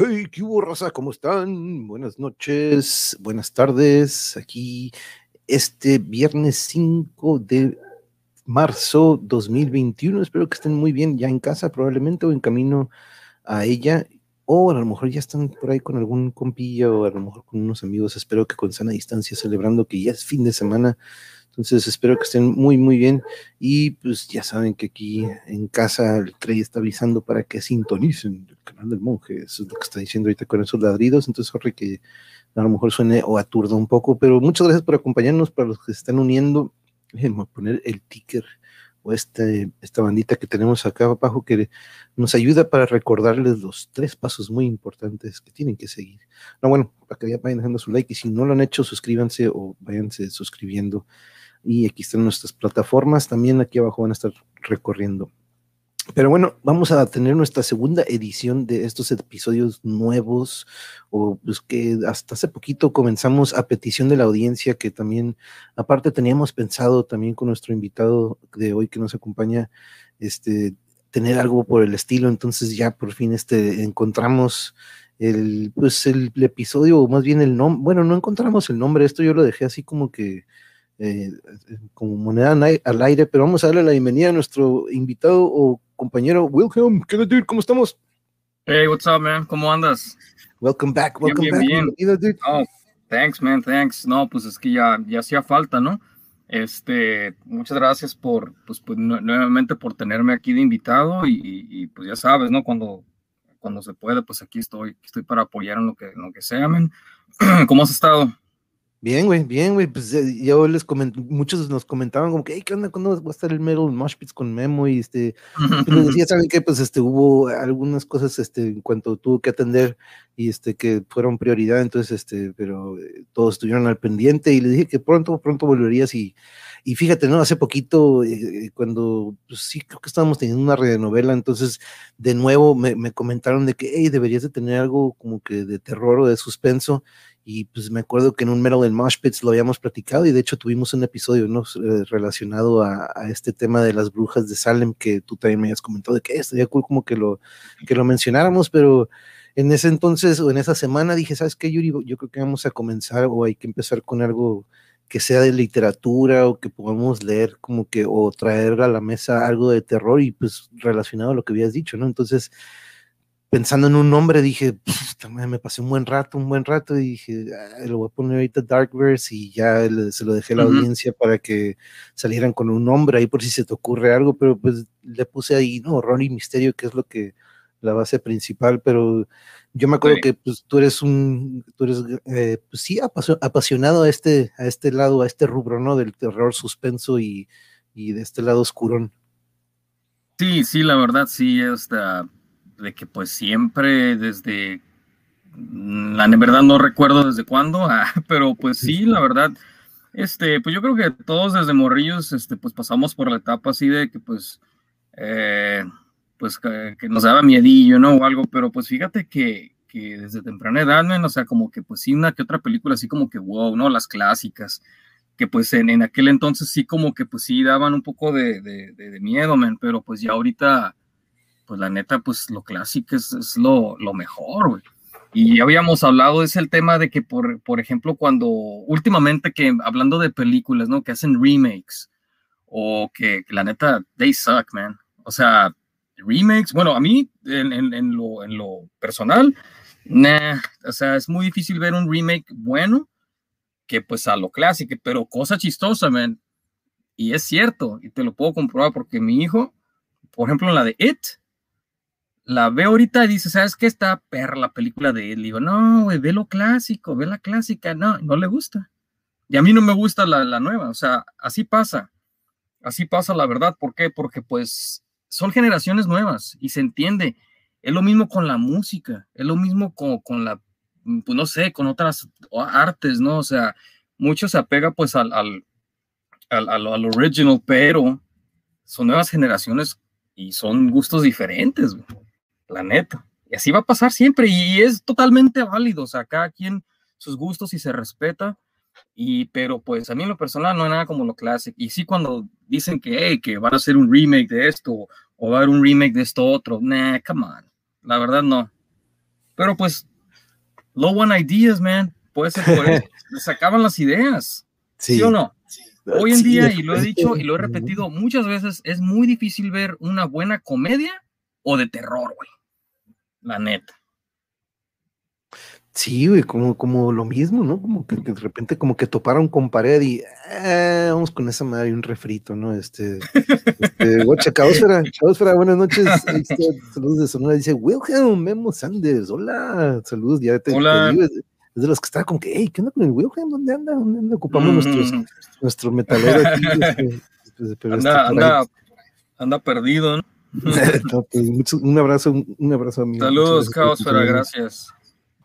¡Hey! ¿Qué hubo, raza? ¿Cómo están? Buenas noches, buenas tardes. Aquí este viernes 5 de marzo 2021. Espero que estén muy bien ya en casa, probablemente, o en camino a ella. O a lo mejor ya están por ahí con algún compillo, o a lo mejor con unos amigos. Espero que con sana distancia, celebrando que ya es fin de semana entonces espero que estén muy, muy bien. Y pues ya saben que aquí en casa el Trey está avisando para que sintonicen el canal del monje. Eso es lo que está diciendo ahorita con esos ladridos. Entonces, sorry que a lo mejor suene o aturda un poco, pero muchas gracias por acompañarnos. Para los que se están uniendo, déjenme poner el ticker o este, esta bandita que tenemos acá abajo que nos ayuda para recordarles los tres pasos muy importantes que tienen que seguir. No, bueno, para que ya vayan dejando su like y si no lo han hecho, suscríbanse o váyanse suscribiendo y aquí están nuestras plataformas, también aquí abajo van a estar recorriendo. Pero bueno, vamos a tener nuestra segunda edición de estos episodios nuevos, o pues que hasta hace poquito comenzamos a petición de la audiencia, que también, aparte teníamos pensado también con nuestro invitado de hoy que nos acompaña, este, tener algo por el estilo, entonces ya por fin este, encontramos el, pues el, el episodio, o más bien el nombre, bueno, no encontramos el nombre, esto yo lo dejé así como que eh, como moneda al aire, pero vamos a darle la bienvenida a nuestro invitado o compañero Wilhelm. ¿Qué dude? ¿Cómo estamos? Hey, what's up, man? ¿Cómo andas? Welcome back, welcome back. Bien. Oh, thanks, man, thanks. No, pues es que ya, ya hacía falta, ¿no? Este, muchas gracias por, pues, pues nuevamente por tenerme aquí de invitado y, pues ya sabes, ¿no? Cuando, cuando se puede, pues aquí estoy, estoy para apoyar en lo que, en lo que sea, man. ¿Cómo has estado? Bien, güey, bien, güey. Pues eh, yo les comenté, muchos nos comentaban como que, hey, ¿qué onda? ¿Cuándo va a estar el Metal Mosh con Memo? Y este, les decía, ¿saben qué? Pues este, hubo algunas cosas, este, en cuanto tuvo que atender y este, que fueron prioridad, entonces, este, pero eh, todos estuvieron al pendiente y le dije que pronto, pronto volverías y, y fíjate, ¿no? Hace poquito, eh, cuando, pues sí, creo que estábamos teniendo una novela, entonces, de nuevo me, me comentaron de que, hey, deberías de tener algo como que de terror o de suspenso y pues me acuerdo que en un Metal en Mosh Pits lo habíamos platicado y de hecho tuvimos un episodio ¿no? Eh, relacionado a, este tema de las brujas de Salem que tú también me habías comentado de que estaría cool como que lo, que lo mencionáramos, pero en ese entonces o en esa semana dije, ¿sabes qué, Yuri? Yo creo que vamos a comenzar o hay que empezar con algo que sea de literatura o que podamos leer como que o traer a la mesa algo de terror y pues relacionado a lo que habías dicho, ¿no? Entonces pensando en un nombre, dije, me pasé un buen rato, un buen rato, y dije, lo voy a poner ahorita Darkverse y ya se lo dejé a la audiencia para que salieran con un nombre ahí por si se te ocurre algo, pero pues le puse ahí, ¿no? Horror y misterio, que es lo que, la base principal, pero yo me acuerdo que pues tú eres un, tú eres, eh, pues sí, apasionado a este, a este lado, a este rubro, ¿no? Del terror suspenso y, y de este lado oscurón. Sí, sí, la verdad, sí, hasta de que pues siempre desde, la verdad no recuerdo desde cuándo, ah, pero pues sí, la verdad, este, pues yo creo que todos desde morrillos, este, pues pasamos por la etapa así de que pues, eh, pues que, nos daba miedillo, ¿no? O algo, pero pues fíjate que, que desde temprana edad, o sea, como que pues sí, una que otra película así como que wow, ¿no? Las clásicas, que pues en, en aquel entonces sí como que pues sí daban un poco de, de, de miedo, men, pero pues ya ahorita pues la neta, pues lo clásico es, lo, mejor, güey. Y habíamos hablado, es el tema de que, por, por ejemplo, cuando últimamente que hablando de películas, ¿no? Que hacen remakes o que, la neta, they suck, man. O sea, remakes, bueno, a mí, en, lo, en lo personal, nah, o sea, es muy difícil ver un remake bueno que pues a lo clásico, pero cosa chistosa, man. Y es cierto, y te lo puedo comprobar porque mi hijo, por ejemplo, en la de It, la ve ahorita y dice, ¿sabes qué? Está perra la película de él. digo, no, güey, ve lo clásico, ve la clásica. No, no le gusta. Y a mí no me gusta la, la, nueva. O sea, así pasa. Así pasa la verdad. ¿Por qué? Porque pues son generaciones nuevas y se entiende. Es lo mismo con la música, es lo mismo con, con la, pues no sé, con otras artes, ¿no? O sea, mucho se apega pues al, al, al, al original, pero son nuevas generaciones y son gustos diferentes. Güey la neta. Y así va a pasar siempre y es totalmente válido, o sea, cada quien sus gustos y se respeta. Y, pero pues a mí en lo personal no hay nada como lo clásico. Y sí cuando dicen que, que van a hacer un remake de esto o va a haber un remake de esto otro, nah, come on. La verdad no. Pero pues, low one ideas, man. Puede ser por eso. Se acaban las ideas. Sí. o no? Hoy en día, y lo he dicho y lo he repetido muchas veces, es muy difícil ver una buena comedia o de terror, güey. La neta. Sí, güey, como, como lo mismo, ¿no? Como que, de repente como que toparon con pared y ah, vamos con esa madre un refrito, ¿no? Este, este, guacha, Caosfera, buenas noches. Este, saludos de Sonora, dice Wilhelm Memo Sanders, hola, saludos, ya te, hola. es de los que estaba como que, hey, ¿qué onda con el Wilhelm? ¿Dónde anda? ¿Dónde Ocupamos nuestros, nuestro metalero aquí. Este, pues, anda, anda, anda perdido, ¿no? Pues, un abrazo, un abrazo a mi. Saludos, Caosfera, gracias.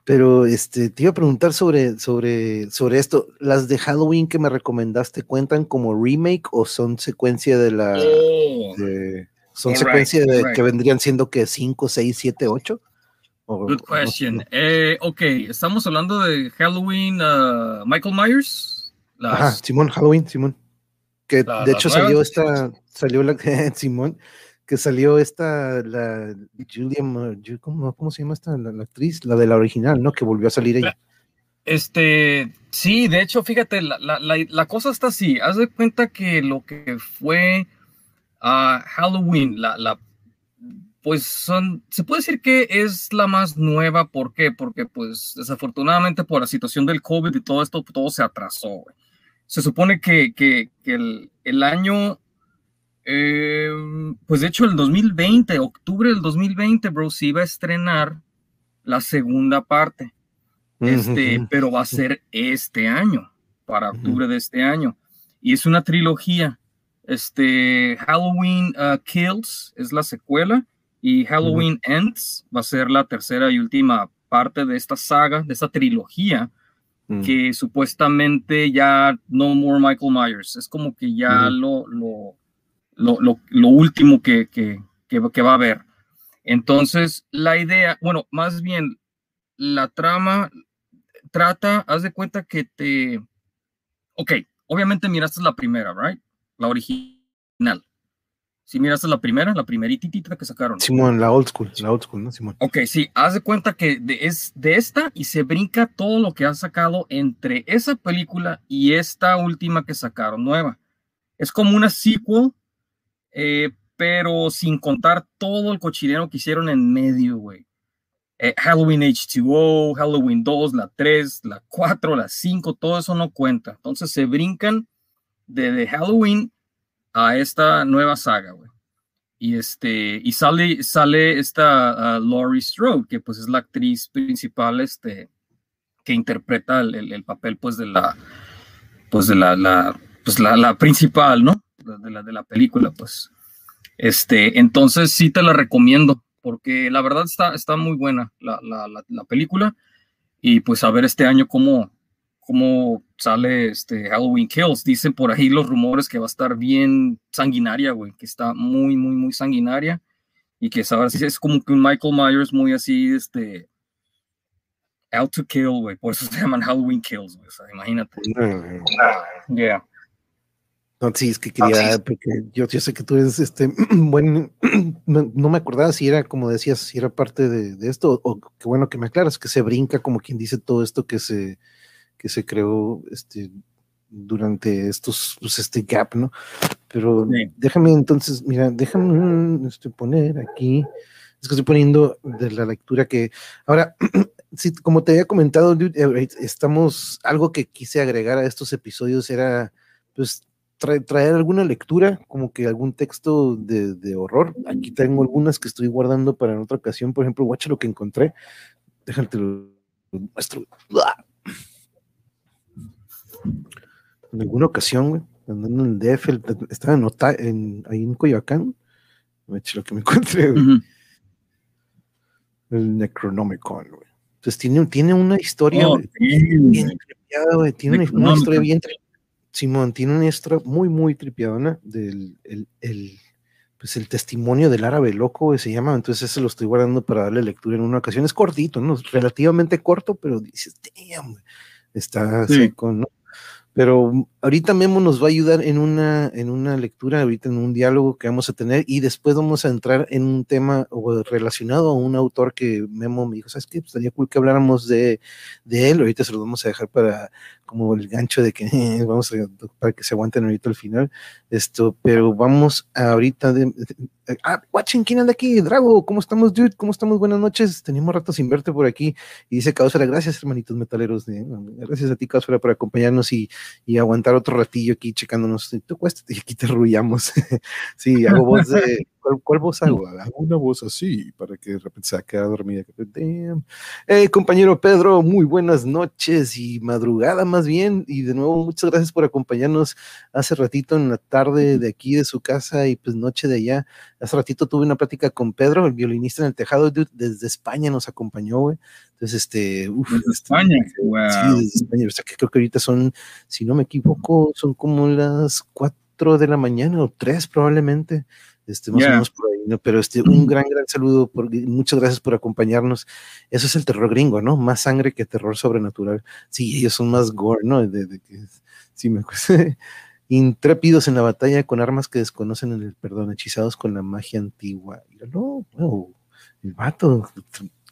Pero este, te iba a preguntar sobre, sobre, sobre esto. ¿Las de Halloween que me recomendaste cuentan como remake o son secuencia de la. Oh. son secuencia de que vendrían siendo que 5, 6, 7, 8? Good question. Eh, ok, estamos hablando de Halloween, uh, Michael Myers. Ajá, Simón, Halloween, Simón. Que de hecho salió esta, salió la Simón, salió esta, la Julia, ¿cómo, ¿cómo, se llama esta, la, actriz? La de la original, ¿no? Que volvió a salir ella. Este, sí, de hecho, fíjate, la, la, la cosa está así. Haz de cuenta que lo que fue uh, Halloween, la, pues son, se puede decir que es la más nueva. ¿Por qué? Porque, pues, desafortunadamente por la situación del COVID y todo esto, todo se atrasó. Se supone que, que, que el, el año eh, pues de hecho, el 2020, octubre del 2020, bro, se iba a estrenar la segunda parte. Este, pero va a ser este año, para octubre de este año. Y es una trilogía. Este, Halloween uh, Kills es la secuela y Halloween Ends va a ser la tercera y última parte de esta saga, de esta trilogía, mm. que supuestamente ya no more Michael Myers. Es como que ya lo, lo lo, lo, último que, que, que, va a haber. Entonces, la idea, bueno, más bien, la trama trata, haz de cuenta que te, ok, obviamente miraste la primera, right? La original. Si miraste la primera, la primeritita que sacaron. Simón, la old school, la old school, ¿no, Simón? Ok, sí, haz de cuenta que es de esta y se brinca todo lo que ha sacado entre esa película y esta última que sacaron nueva. Es como una sequel eh, pero sin contar todo el cochinero que hicieron en medio, güey. Eh, Halloween H2O, Halloween 2, la 3, la 4, la 5, todo eso no cuenta. Entonces se brincan de, Halloween a esta nueva saga, güey. Y, este, y sale, sale esta uh, Laurie Strode, que pues es la actriz principal este, que interpreta el, papel pues de la, pues de la, la pues la, la principal, ¿no? De la, de la película, pues. Este, entonces sí te la recomiendo, porque la verdad está, está muy buena la, la, la, película. Y pues a ver este año cómo, cómo sale este Halloween Kills. Dicen por ahí los rumores que va a estar bien sanguinaria, güey, que está muy, muy, muy sanguinaria. Y que sabes, es como que un Michael Myers muy así, este, out to kill, güey. Por eso se llaman Halloween Kills, güey. O sea, imagínate. Yeah. No, sí, es que quería, porque yo, yo, sé que tú eres este buen, no, me acordaba si era, como decías, si era parte de, esto, o qué bueno que me aclaras, que se brinca como quien dice todo esto que se, que se creó este, durante estos, pues este gap, ¿no? Pero déjame entonces, mira, déjame este, poner aquí, es que estoy poniendo de la lectura que, ahora, sí, como te había comentado, eh, estamos, algo que quise agregar a estos episodios era, pues, traer alguna lectura, como que algún texto de, horror. Aquí tengo algunas que estoy guardando para en otra ocasión. Por ejemplo, guacha lo que encontré. Déjate lo muestro. En alguna ocasión, güey, andando en el DF, estaba en, ahí en Coyoacán. Guacha lo que me encontré, El Necronomicon, güey. Entonces tiene, tiene una historia oh, bien, güey. Tiene una, historia bien Simón tiene una extra muy, muy tripiadona del el, el, pues el testimonio del árabe loco, se llama. Entonces, ese lo estoy guardando para darle lectura en una ocasión. Es cortito, ¿no? Relativamente corto, pero dices, damn, está seco, ¿no? Pero ahorita Memo nos va a ayudar en una, en una lectura, ahorita en un diálogo que vamos a tener y después vamos a entrar en un tema relacionado a un autor que Memo me dijo, ¿sabes qué? Pues estaría cool que habláramos de, de él, ahorita se lo vamos a dejar para como el gancho de que vamos a, para que se aguanten ahorita al final, esto, pero vamos ahorita de, ah, watching, ¿quién anda aquí? Drago, ¿cómo estamos, dude? ¿Cómo estamos? Buenas noches, tenemos rato sin verte por aquí y dice Causera, gracias hermanitos metaleros, gracias a ti Causera por acompañarnos y y aguantar otro ratillo aquí checándonos. Tú cuéstate y aquí te arrullamos. sí, hago voz de. ¿Cuál, voz hago? Una voz así para que de repente se quede dormida. Damn. Eh, compañero Pedro, muy buenas noches y madrugada más bien. Y de nuevo, muchas gracias por acompañarnos hace ratito en la tarde de aquí de su casa y pues noche de allá. Hace ratito tuve una plática con Pedro, el violinista en el tejado, desde España nos acompañó, güey. Entonces, este, uf, desde España, wow. Sí, desde España, o sea, que creo que ahorita son, si no me equivoco, son como las cuatro de la mañana o tres probablemente, este, más o menos por ahí, ¿no? Pero este, un gran, gran saludo, por, muchas gracias por acompañarnos. Eso es el terror gringo, ¿no? Más sangre que terror sobrenatural. Sí, ellos son más gore, ¿no? De, de, de sí, me Intrépidos en la batalla con armas que desconocen en el perdón, hechizados con la magia antigua. No, wow, el vato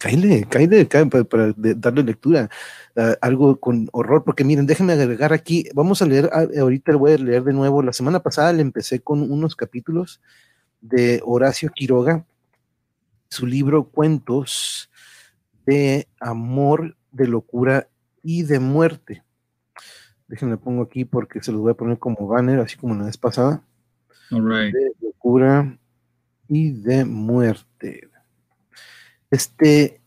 Caile, caile, para, darle lectura, algo con horror, porque miren, déjenme agregar aquí, vamos a leer, ah, ahorita voy a leer de nuevo, la semana pasada le empecé con unos capítulos de Horacio Quiroga, su libro Cuentos de Amor, de Locura y de Muerte. Déjenme pongo aquí porque se los voy a poner como banner, así como la vez pasada. De locura y de muerte. Este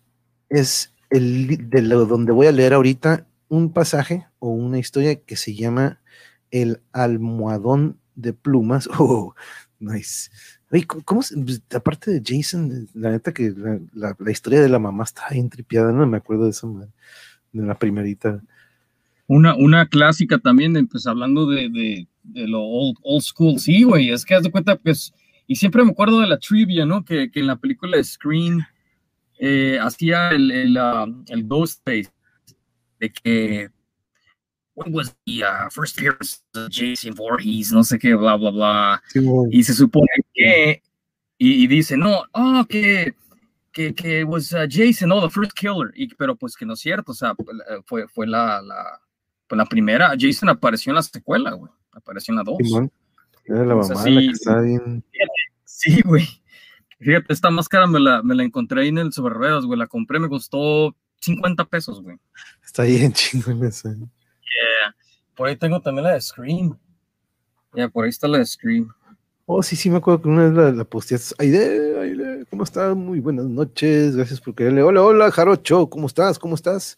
es el de lo donde voy a leer ahorita un pasaje o una historia que se llama El almohadón de plumas. Oh, nice. ¿Cómo, pues, aparte de Jason, la neta que la, historia de la mamá está bien no me acuerdo de eso, de la primerita. Una, una clásica también, pues hablando de, de, de lo old, old, school, sí, güey, es que haz de cuenta, pues, y siempre me acuerdo de la trivia, ¿no? Que, que en la película Screen eh, hacía el, el, uh, el Ghostface de que when was the uh, first appearance of Jason Voorhees, no sé qué, bla, bla, bla. Y se supone que, y, y dice, no, oh, que, que, que was uh, Jason, no, the first killer. Y, pero pues que no es cierto, o sea, fue, fue la, la, pues la primera. Jason apareció en la secuela, güey. Apareció en la dos. Era la mamá la que está bien. Sí, güey. Fíjate, esta máscara me la, me la encontré ahí en el Sobre güey. La compré, me costó 50 pesos, güey. Está bien chingón eso. Por ahí tengo también la de Scream. Ya, por ahí está la de Scream. Oh, sí, sí, me acuerdo que una vez la, la posteaste. Aide, Aide, ¿cómo estás? Muy buenas noches. Gracias por quererle. Hola, hola, Jarocho, ¿cómo estás? ¿Cómo estás?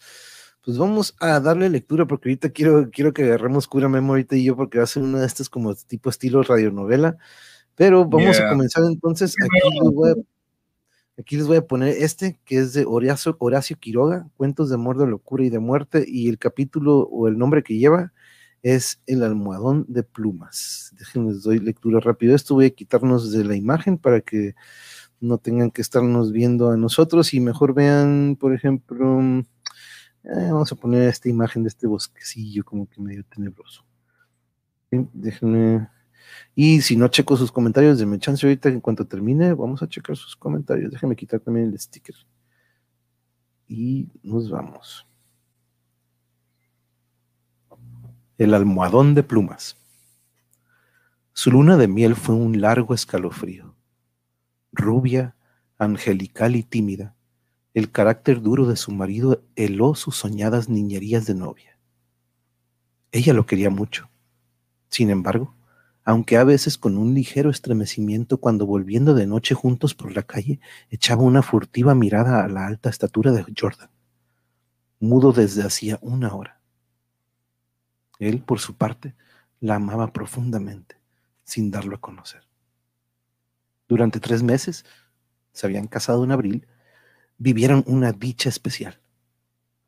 Pues vamos a darle lectura porque ahorita quiero, quiero que agarremos cura memo ahorita y yo porque va a ser una de estas como tipo estilo radionovela. Pero vamos a comenzar entonces. Aquí les, voy a, aquí les, voy a, poner este, que es de Horacio, Horacio Quiroga, Cuentos de amor, de locura y de muerte, y el capítulo o el nombre que lleva es El almohadón de plumas. Déjenme, les doy lectura rápido. Esto voy a quitarnos de la imagen para que no tengan que estarnos viendo a nosotros y mejor vean, por ejemplo, eh, vamos a poner esta imagen de este bosquecillo como que medio tenebroso. Déjenme y si no checo sus comentarios, de chance ahorita en cuanto termine, vamos a checar sus comentarios. Déjame quitar también el sticker. Y nos vamos. El almohadón de plumas. Su luna de miel fue un largo escalofrío. Rubia, angelical y tímida, el carácter duro de su marido heló sus soñadas niñerías de novia. Ella lo quería mucho. Sin embargo, aunque a veces con un ligero estremecimiento cuando volviendo de noche juntos por la calle echaba una furtiva mirada a la alta estatura de Jordan, mudo desde hacía una hora. Él, por su parte, la amaba profundamente, sin darlo a conocer. Durante tres meses, se habían casado en abril, vivieron una dicha especial.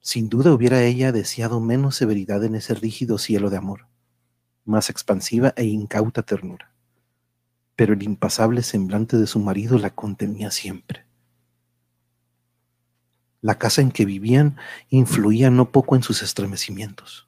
Sin duda hubiera ella deseado menos severidad en ese rígido cielo de amor más expansiva e incauta ternura. Pero el impasable semblante de su marido la contenía siempre. La casa en que vivían influía no poco en sus estremecimientos.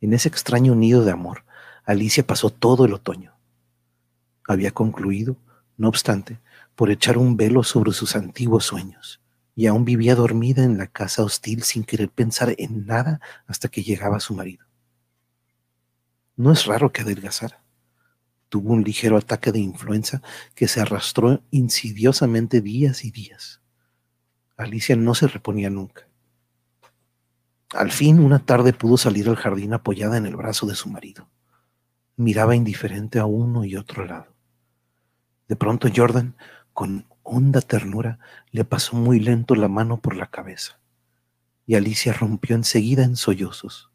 En ese extraño nido de amor, Alicia pasó todo el otoño. Había concluido, no obstante, por echar un velo sobre sus antiguos sueños, y aún vivía dormida en la casa hostil sin querer pensar en nada hasta que llegaba su marido. No es raro que adelgazara. Tuvo un ligero ataque de influenza que se arrastró insidiosamente días y días. Alicia no se reponía nunca. Al fin, una tarde pudo salir al jardín apoyada en el brazo de su marido. Miraba indiferente a uno y otro lado. De pronto Jordan, con honda ternura, le pasó muy lento la mano por la cabeza, y Alicia rompió enseguida en sollozos,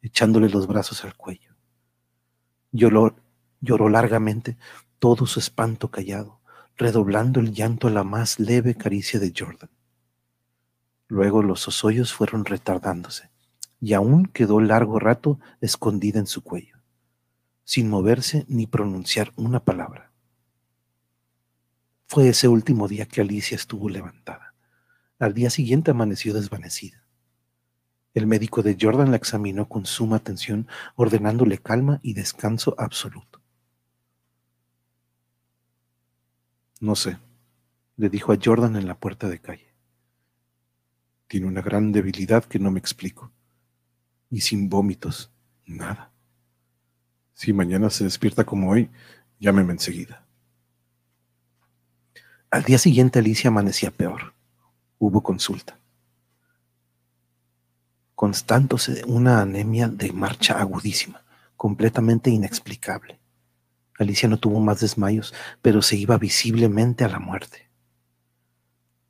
echándole los brazos al cuello. Lloró, lloró largamente, todo su espanto callado, redoblando el llanto a la más leve caricia de Jordan. Luego los sosollos fueron retardándose, y aún quedó largo rato escondida en su cuello, sin moverse ni pronunciar una palabra. Fue ese último día que Alicia estuvo levantada. Al día siguiente amaneció desvanecida. El médico de Jordan la examinó con suma atención, ordenándole calma y descanso absoluto. No sé, le dijo a Jordan en la puerta de calle. Tiene una gran debilidad que no me explico. Y sin vómitos, nada. Si mañana se despierta como hoy, llámeme enseguida. Al día siguiente Alicia amanecía peor. Hubo consulta. Constándose una anemia de marcha agudísima, completamente inexplicable. Alicia no tuvo más desmayos, pero se iba visiblemente a la muerte.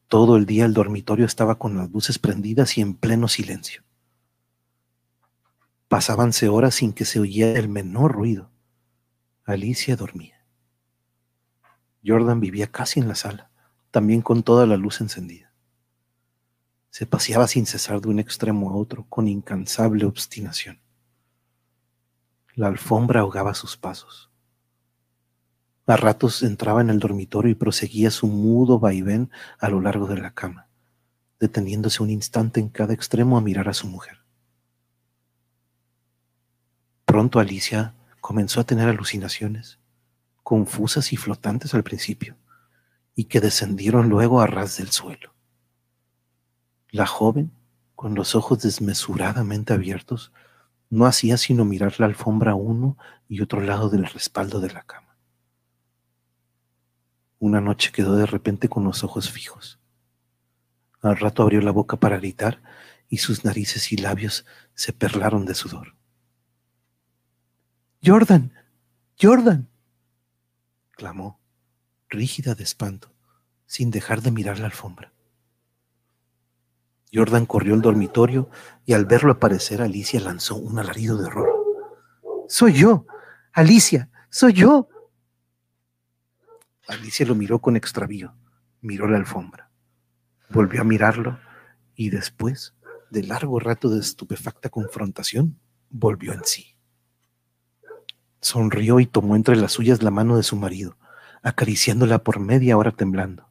Todo el día el dormitorio estaba con las luces prendidas y en pleno silencio. Pasábanse horas sin que se oyera el menor ruido. Alicia dormía. Jordan vivía casi en la sala, también con toda la luz encendida. Se paseaba sin cesar de un extremo a otro, con incansable obstinación. La alfombra ahogaba sus pasos. A ratos entraba en el dormitorio y proseguía su mudo vaivén a lo largo de la cama, deteniéndose un instante en cada extremo a mirar a su mujer. Pronto Alicia comenzó a tener alucinaciones, confusas y flotantes al principio, y que descendieron luego a ras del suelo. La joven, con los ojos desmesuradamente abiertos, no hacía sino mirar la alfombra a uno y otro lado del respaldo de la cama. Una noche quedó de repente con los ojos fijos. Al rato abrió la boca para gritar y sus narices y labios se perlaron de sudor. Jordan, Jordan, clamó, rígida de espanto, sin dejar de mirar la alfombra. Jordan corrió al dormitorio y al verlo aparecer Alicia lanzó un alarido de horror. Soy yo, Alicia, soy yo. Alicia lo miró con extravío, miró la alfombra, volvió a mirarlo y después de largo rato de estupefacta confrontación, volvió en sí. Sonrió y tomó entre las suyas la mano de su marido, acariciándola por media hora temblando.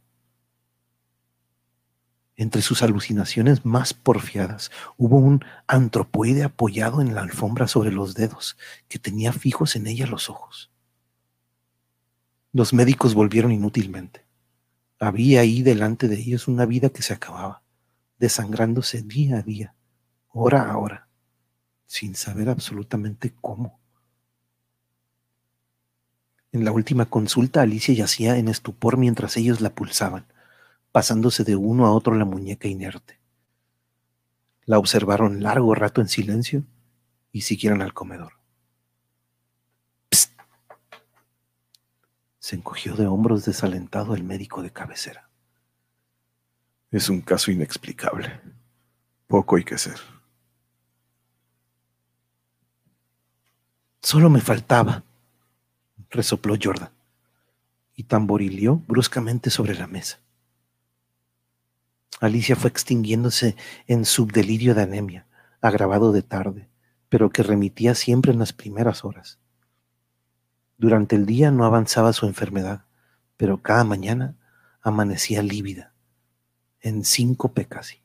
Entre sus alucinaciones más porfiadas hubo un antropoide apoyado en la alfombra sobre los dedos, que tenía fijos en ella los ojos. Los médicos volvieron inútilmente. Había ahí delante de ellos una vida que se acababa, desangrándose día a día, hora a hora, sin saber absolutamente cómo. En la última consulta Alicia yacía en estupor mientras ellos la pulsaban, pasándose de uno a otro la muñeca inerte. La observaron largo rato en silencio y siguieron al comedor. Se encogió de hombros desalentado el médico de cabecera. Es un caso inexplicable. Poco hay que hacer. Solo me faltaba, resopló Jordan, y tamborileó bruscamente sobre la mesa. Alicia fue extinguiéndose en subdelirio de anemia, agravado de tarde, pero que remitía siempre en las primeras horas. Durante el día no avanzaba su enfermedad, pero cada mañana amanecía lívida, en cinco casi.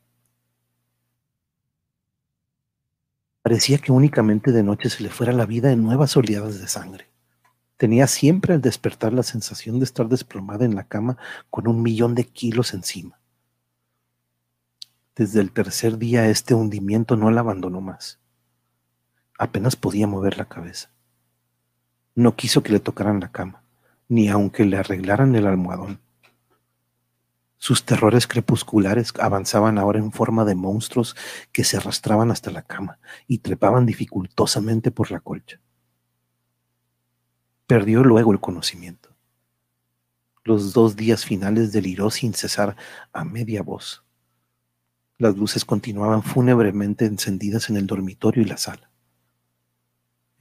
Parecía que únicamente de noche se le fuera la vida en nuevas oleadas de sangre. Tenía siempre al despertar la sensación de estar desplomada en la cama con un millón de kilos encima. Desde el tercer día este hundimiento no la abandonó más. Apenas podía mover la cabeza. No quiso que le tocaran la cama, ni aunque le arreglaran el almohadón. Sus terrores crepusculares avanzaban ahora en forma de monstruos que se arrastraban hasta la cama y trepaban dificultosamente por la colcha. Perdió luego el conocimiento. Los dos días finales deliró sin cesar a media voz. Las luces continuaban fúnebremente encendidas en el dormitorio y la sala.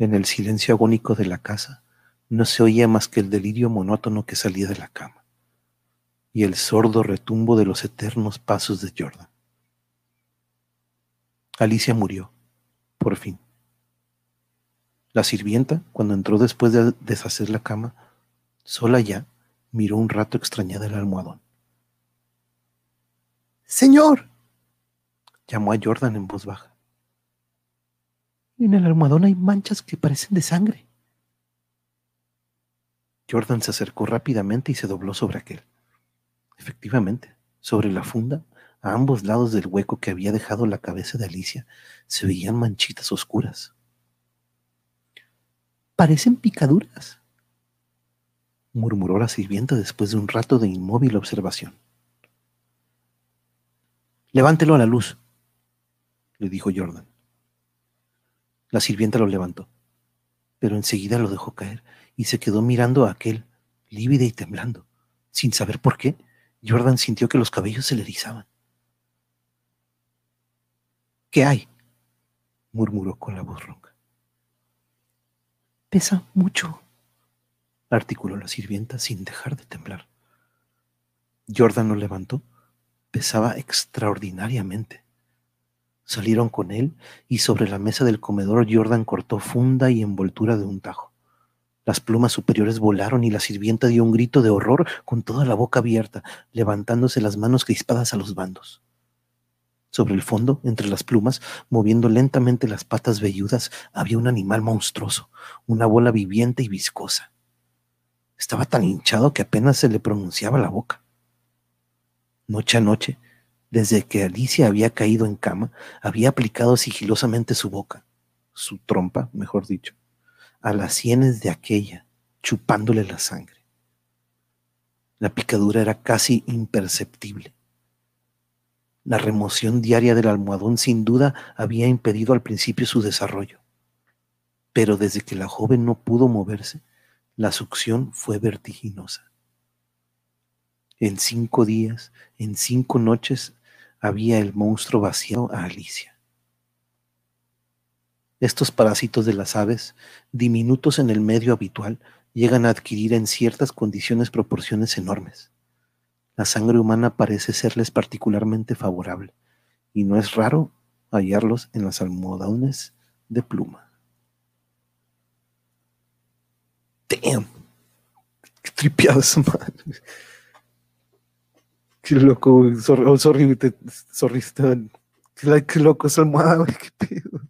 En el silencio agónico de la casa no se oía más que el delirio monótono que salía de la cama y el sordo retumbo de los eternos pasos de Jordan. Alicia murió, por fin. La sirvienta, cuando entró después de deshacer la cama, sola ya, miró un rato extrañada el almohadón. Señor, llamó a Jordan en voz baja. En el almohadón hay manchas que parecen de sangre. Jordan se acercó rápidamente y se dobló sobre aquel. Efectivamente, sobre la funda, a ambos lados del hueco que había dejado la cabeza de Alicia, se veían manchitas oscuras. Parecen picaduras, murmuró la sirvienta después de un rato de inmóvil observación. Levántelo a la luz, le dijo Jordan. La sirvienta lo levantó, pero enseguida lo dejó caer y se quedó mirando a aquel, lívida y temblando. Sin saber por qué, Jordan sintió que los cabellos se le erizaban. ¿Qué hay? murmuró con la voz ronca. Pesa mucho, articuló la sirvienta sin dejar de temblar. Jordan lo levantó. Pesaba extraordinariamente. Salieron con él y sobre la mesa del comedor Jordan cortó funda y envoltura de un tajo. Las plumas superiores volaron y la sirvienta dio un grito de horror con toda la boca abierta, levantándose las manos crispadas a los bandos. Sobre el fondo, entre las plumas, moviendo lentamente las patas velludas, había un animal monstruoso, una bola viviente y viscosa. Estaba tan hinchado que apenas se le pronunciaba la boca. Noche a noche, desde que Alicia había caído en cama, había aplicado sigilosamente su boca, su trompa, mejor dicho, a las sienes de aquella, chupándole la sangre. La picadura era casi imperceptible. La remoción diaria del almohadón sin duda había impedido al principio su desarrollo. Pero desde que la joven no pudo moverse, la succión fue vertiginosa. En cinco días, en cinco noches, había el monstruo vaciado a Alicia. Estos parásitos de las aves, diminutos en el medio habitual, llegan a adquirir en ciertas condiciones proporciones enormes. La sangre humana parece serles particularmente favorable, y no es raro hallarlos en las almohadones de pluma. Damn. Qué tripiado esa madre. Qué loco, sorry, oh, sorry, te, sorry, qué, qué loco esa almohada, güey, qué pedo.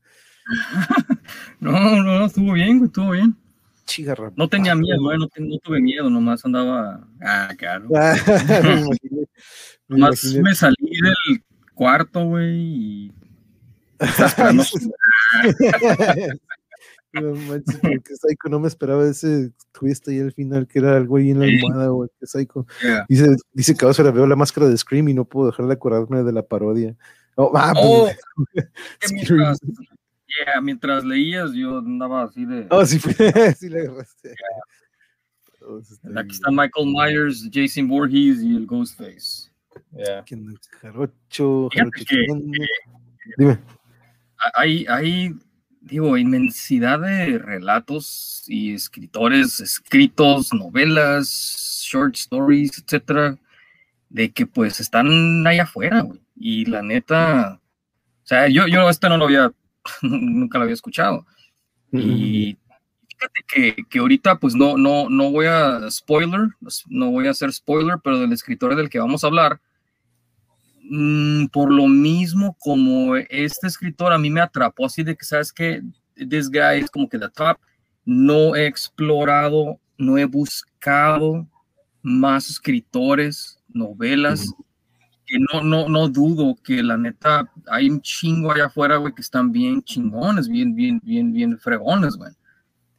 no, no, estuvo bien, güey, estuvo bien. Chigarra. No tenía miedo, güey, no, no, tuve miedo, nomás andaba. Ah, claro. me imaginé, me nomás imaginé. me salí del cuarto, güey, y. No manches, porque Psycho no me esperaba ese twist ahí al final, que era el güey en la almohada, güey, que Psycho. Yeah. Dice, dice que ahora veo la máscara de Scream y no puedo dejar de acordarme de la parodia. Oh, ah, oh, pues, mientras, yeah, mientras, leías, yo andaba así de. Oh, sí, sí le agarraste. Yeah. Oh, Aquí está Michael Myers, Jason Voorhees y el Ghostface. Yeah. Jarocho, Jarocho que, Dime. Hay, hay digo, inmensidad de relatos y escritores escritos, novelas, short stories, etcétera, de que pues están ahí afuera, güey. Y la neta, o sea, yo, yo este no lo había, nunca lo había escuchado. Y fíjate que, que, ahorita pues no, no, no voy a spoiler, no voy a hacer spoiler, pero del escritor del que vamos a hablar, Mm, por lo mismo como este escritor a mí me atrapó así de que, ¿sabes que This guy es como que the top. No he explorado, no he buscado más escritores, novelas, que no, no, no dudo que la neta hay un chingo allá afuera, güey, que están bien chingones, bien, bien, bien, bien fregones, güey.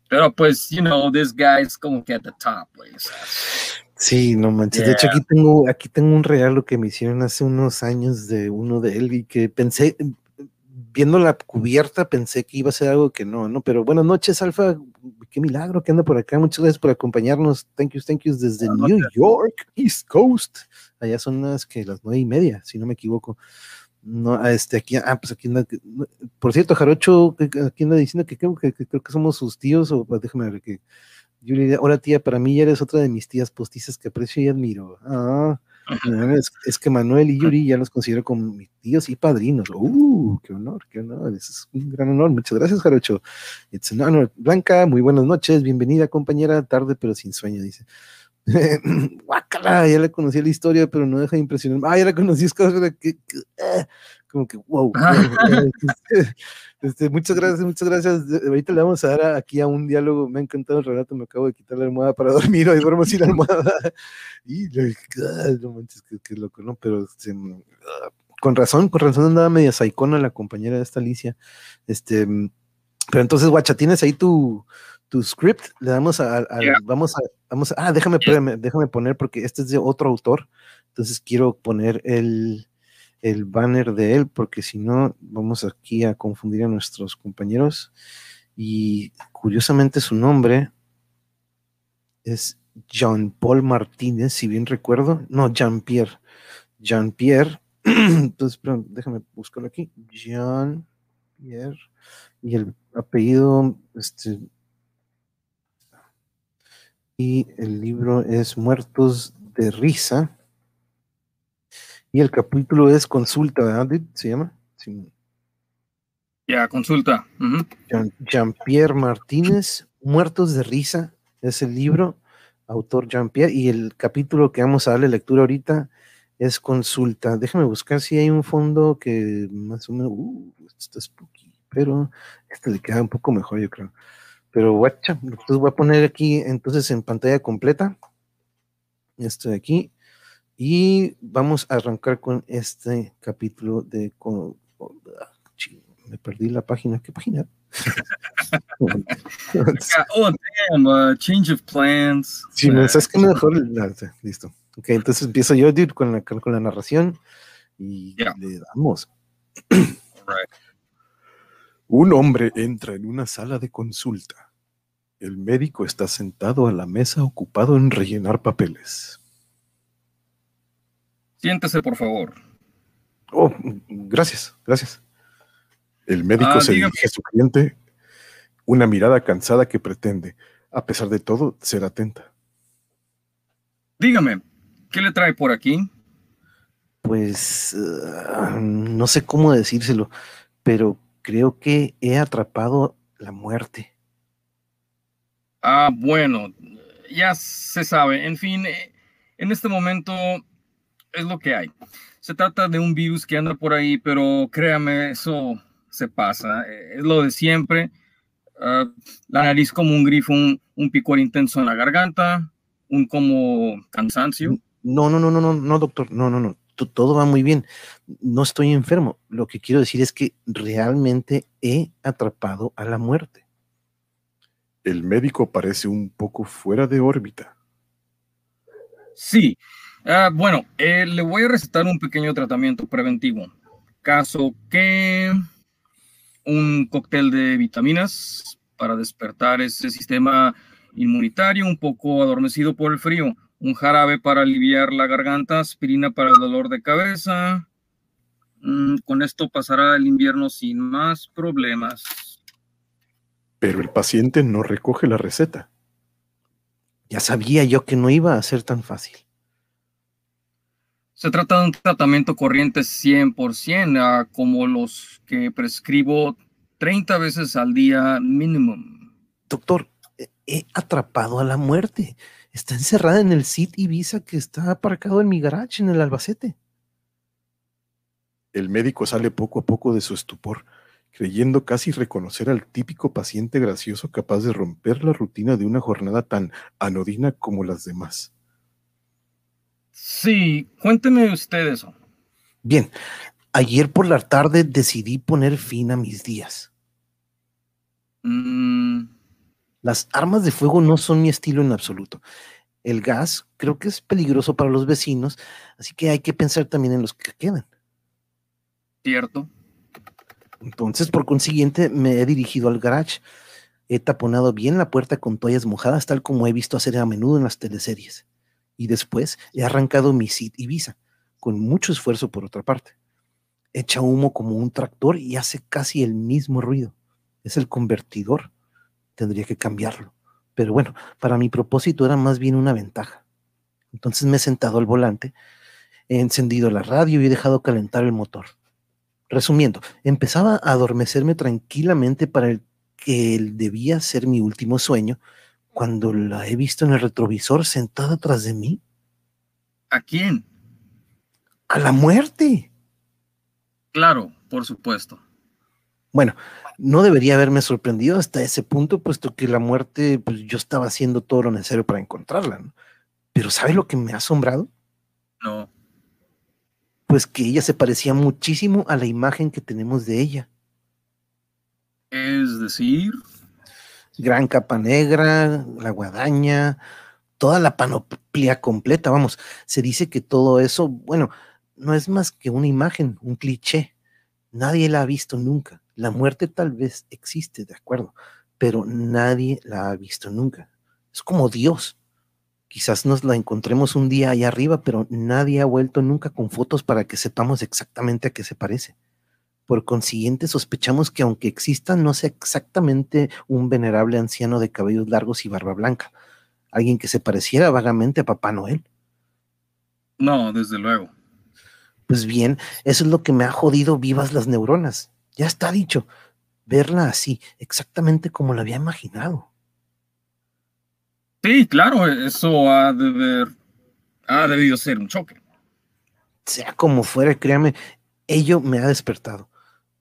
Pero pues, you know, this guy es como que at the top, güey. Sí, no manches. De hecho, aquí tengo, aquí tengo un regalo que me hicieron hace unos años de uno de él y que pensé, viendo la cubierta, pensé que iba a ser algo que no, ¿no? Pero buenas noches, Alfa. Qué milagro que anda por acá. Muchas gracias por acompañarnos. Thank you, thank you desde New York, East Coast. Allá son las que las nueve y media, si no me equivoco. No, este, aquí, ah, pues aquí por cierto, Jarocho, aquí anda diciendo que creo que, creo que somos sus tíos, o pues, déjame ver que yo le diría, hola tía, para mí ya eres otra de mis tías postizas que aprecio y admiro. Ah, es, que Manuel y Yuri ya los considero como mis tíos y padrinos. ¡Uh! ¡Qué honor! ¡Qué honor! es un gran honor. Muchas gracias, Jarocho. It's an honor. Blanca, muy buenas noches. Bienvenida, compañera. Tarde, pero sin sueño, dice. Guácala, ya le conocí la historia, pero no deja de impresionarme. Ah, ya la conocí, es que, que, eh, como que, wow. Este, muchas gracias, muchas gracias. Ahorita le vamos a dar aquí a un diálogo. Me ha encantado el relato. Me acabo de quitar la almohada para dormir. Hoy duermo sin la almohada. Y no manches, que, loco, ¿no? Pero este, con razón, con razón andaba media saicona la compañera de esta Alicia. Este, pero entonces, guacha, tienes ahí tu, tu script. Le damos a, vamos a, vamos a, ah, déjame, déjame poner porque este es de otro autor. Entonces quiero poner el, el banner de él, porque si no, vamos aquí a confundir a nuestros compañeros. Y curiosamente su nombre es Jean Paul Martínez, si bien recuerdo. No, Jean Pierre. Jean Pierre. Entonces, déjame buscarlo aquí. Jean Pierre. Y el apellido, este. Y el libro es Muertos de Risa. Y el capítulo es Consulta, ¿verdad? ¿Se llama? Ya, consulta. Jean-Pierre Martínez, Muertos de Risa, es el libro, autor Jean-Pierre, y el capítulo que vamos a darle lectura ahorita es Consulta. Déjame buscar si hay un fondo que más o menos, uh, está spooky, pero este le queda un poco mejor, yo creo. Pero guacha, entonces voy a poner aquí entonces en pantalla completa, esto de aquí, y vamos a arrancar con este capítulo de... Con, ah, me perdí la página. ¿Qué página? oh, damn, uh, change of plans. Sí, me sabes que mejor. Listo. Ok, entonces empiezo yo dude, con, la, con la narración y le damos. Un hombre entra en una sala de consulta. El médico está sentado a la mesa ocupado en rellenar papeles. Siéntese, por favor. Oh, gracias, gracias. El médico ah, se dirige a su cliente, una mirada cansada que pretende, a pesar de todo, ser atenta. Dígame, ¿qué le trae por aquí? Pues ah, no sé cómo decírselo, pero creo que he atrapado la muerte. Ah, bueno, ya se sabe. En fin, eh, en este momento es lo que hay. Se trata de un virus que anda por ahí, pero créame, eso se pasa. Eh, es lo de siempre. Ah, la nariz como un grifo, un, picor intenso en la garganta, un como cansancio. No, no, no, no, no, no, doctor. No, no, no. Todo va muy bien. No estoy enfermo. Lo que quiero decir es que realmente he atrapado a la muerte. El médico parece un poco fuera de órbita. Sí, Ah, bueno, eh, le voy a recetar un pequeño tratamiento preventivo. Caso que un cóctel de vitaminas para despertar ese sistema inmunitario un poco adormecido por el frío, un jarabe para aliviar la garganta, aspirina para el dolor de cabeza. Mm, con esto pasará el invierno sin más problemas. Pero el paciente no recoge la receta. Ya sabía yo que no iba a ser tan fácil. Se trata de un tratamiento corriente 100%, ah, como los que prescribo 30 veces al día mínimo. Doctor, he atrapado a la muerte. Está encerrada en el SIT Ibiza que está aparcado en mi garage en el Albacete. El médico sale poco a poco de su estupor, creyendo casi reconocer al típico paciente gracioso capaz de romper la rutina de una jornada tan anodina como las demás. Sí, cuénteme usted eso. Bien, ayer por la tarde decidí poner fin a mis días. Mm, las armas de fuego no son mi estilo en absoluto. El gas creo que es peligroso para los vecinos, así que hay que pensar también en los que quedan. Cierto. Entonces, por consiguiente, me he dirigido al garage. He taponado bien la puerta con toallas mojadas, tal como he visto hacer a menudo en las teleseries. Y después he arrancado mi y Ibiza, con mucho esfuerzo por otra parte. Echa humo como un tractor y hace casi el mismo ruido. Es el convertidor tendría que cambiarlo. Pero bueno, para mi propósito era más bien una ventaja. Entonces me he sentado al volante, he encendido la radio y he dejado calentar el motor. Resumiendo, empezaba a adormecerme tranquilamente para el que debía ser mi último sueño, cuando la he visto en el retrovisor sentada atrás de mí. ¿A quién? A la muerte. Claro, por supuesto. Bueno, no debería haberme sorprendido hasta ese punto, puesto que la muerte, pues yo estaba haciendo todo lo necesario para encontrarla. ¿no? Pero ¿sabe lo que me ha asombrado? No. Pues que ella se parecía muchísimo a la imagen que tenemos de ella. Es decir. Gran capa negra, la guadaña, toda la panoplia completa, vamos. Se dice que todo eso, bueno, no es más que una imagen, un cliché. Nadie la ha visto nunca. La muerte tal vez existe, de acuerdo, pero nadie la ha visto nunca. Es como Dios. Quizás nos la encontremos un día allá arriba, pero nadie ha vuelto nunca con fotos para que sepamos exactamente a qué se parece. Por consiguiente, sospechamos que aunque exista, no sea exactamente un venerable anciano de cabellos largos y barba blanca, alguien que se pareciera vagamente a Papá Noel. No, desde luego. Pues bien, eso es lo que me ha jodido vivas las neuronas. Ya está dicho, verla así, exactamente como la había imaginado. Sí, claro, eso ha de ha debido ser un choque. Sea como fuera, créame, ello me ha despertado.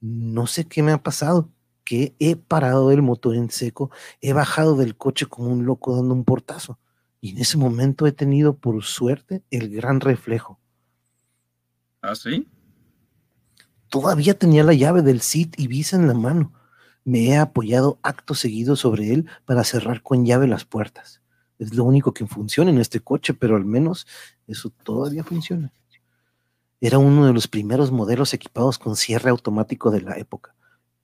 No sé qué me ha pasado, que he parado el motor en seco, he bajado del coche como un loco dando un portazo, y en ese momento he tenido por suerte el gran reflejo. ¿Ah, sí? Todavía tenía la llave del SIT y visa en la mano. Me he apoyado acto seguido sobre él para cerrar con llave las puertas. Es lo único que funciona en este coche, pero al menos eso todavía funciona. Era uno de los primeros modelos equipados con cierre automático de la época.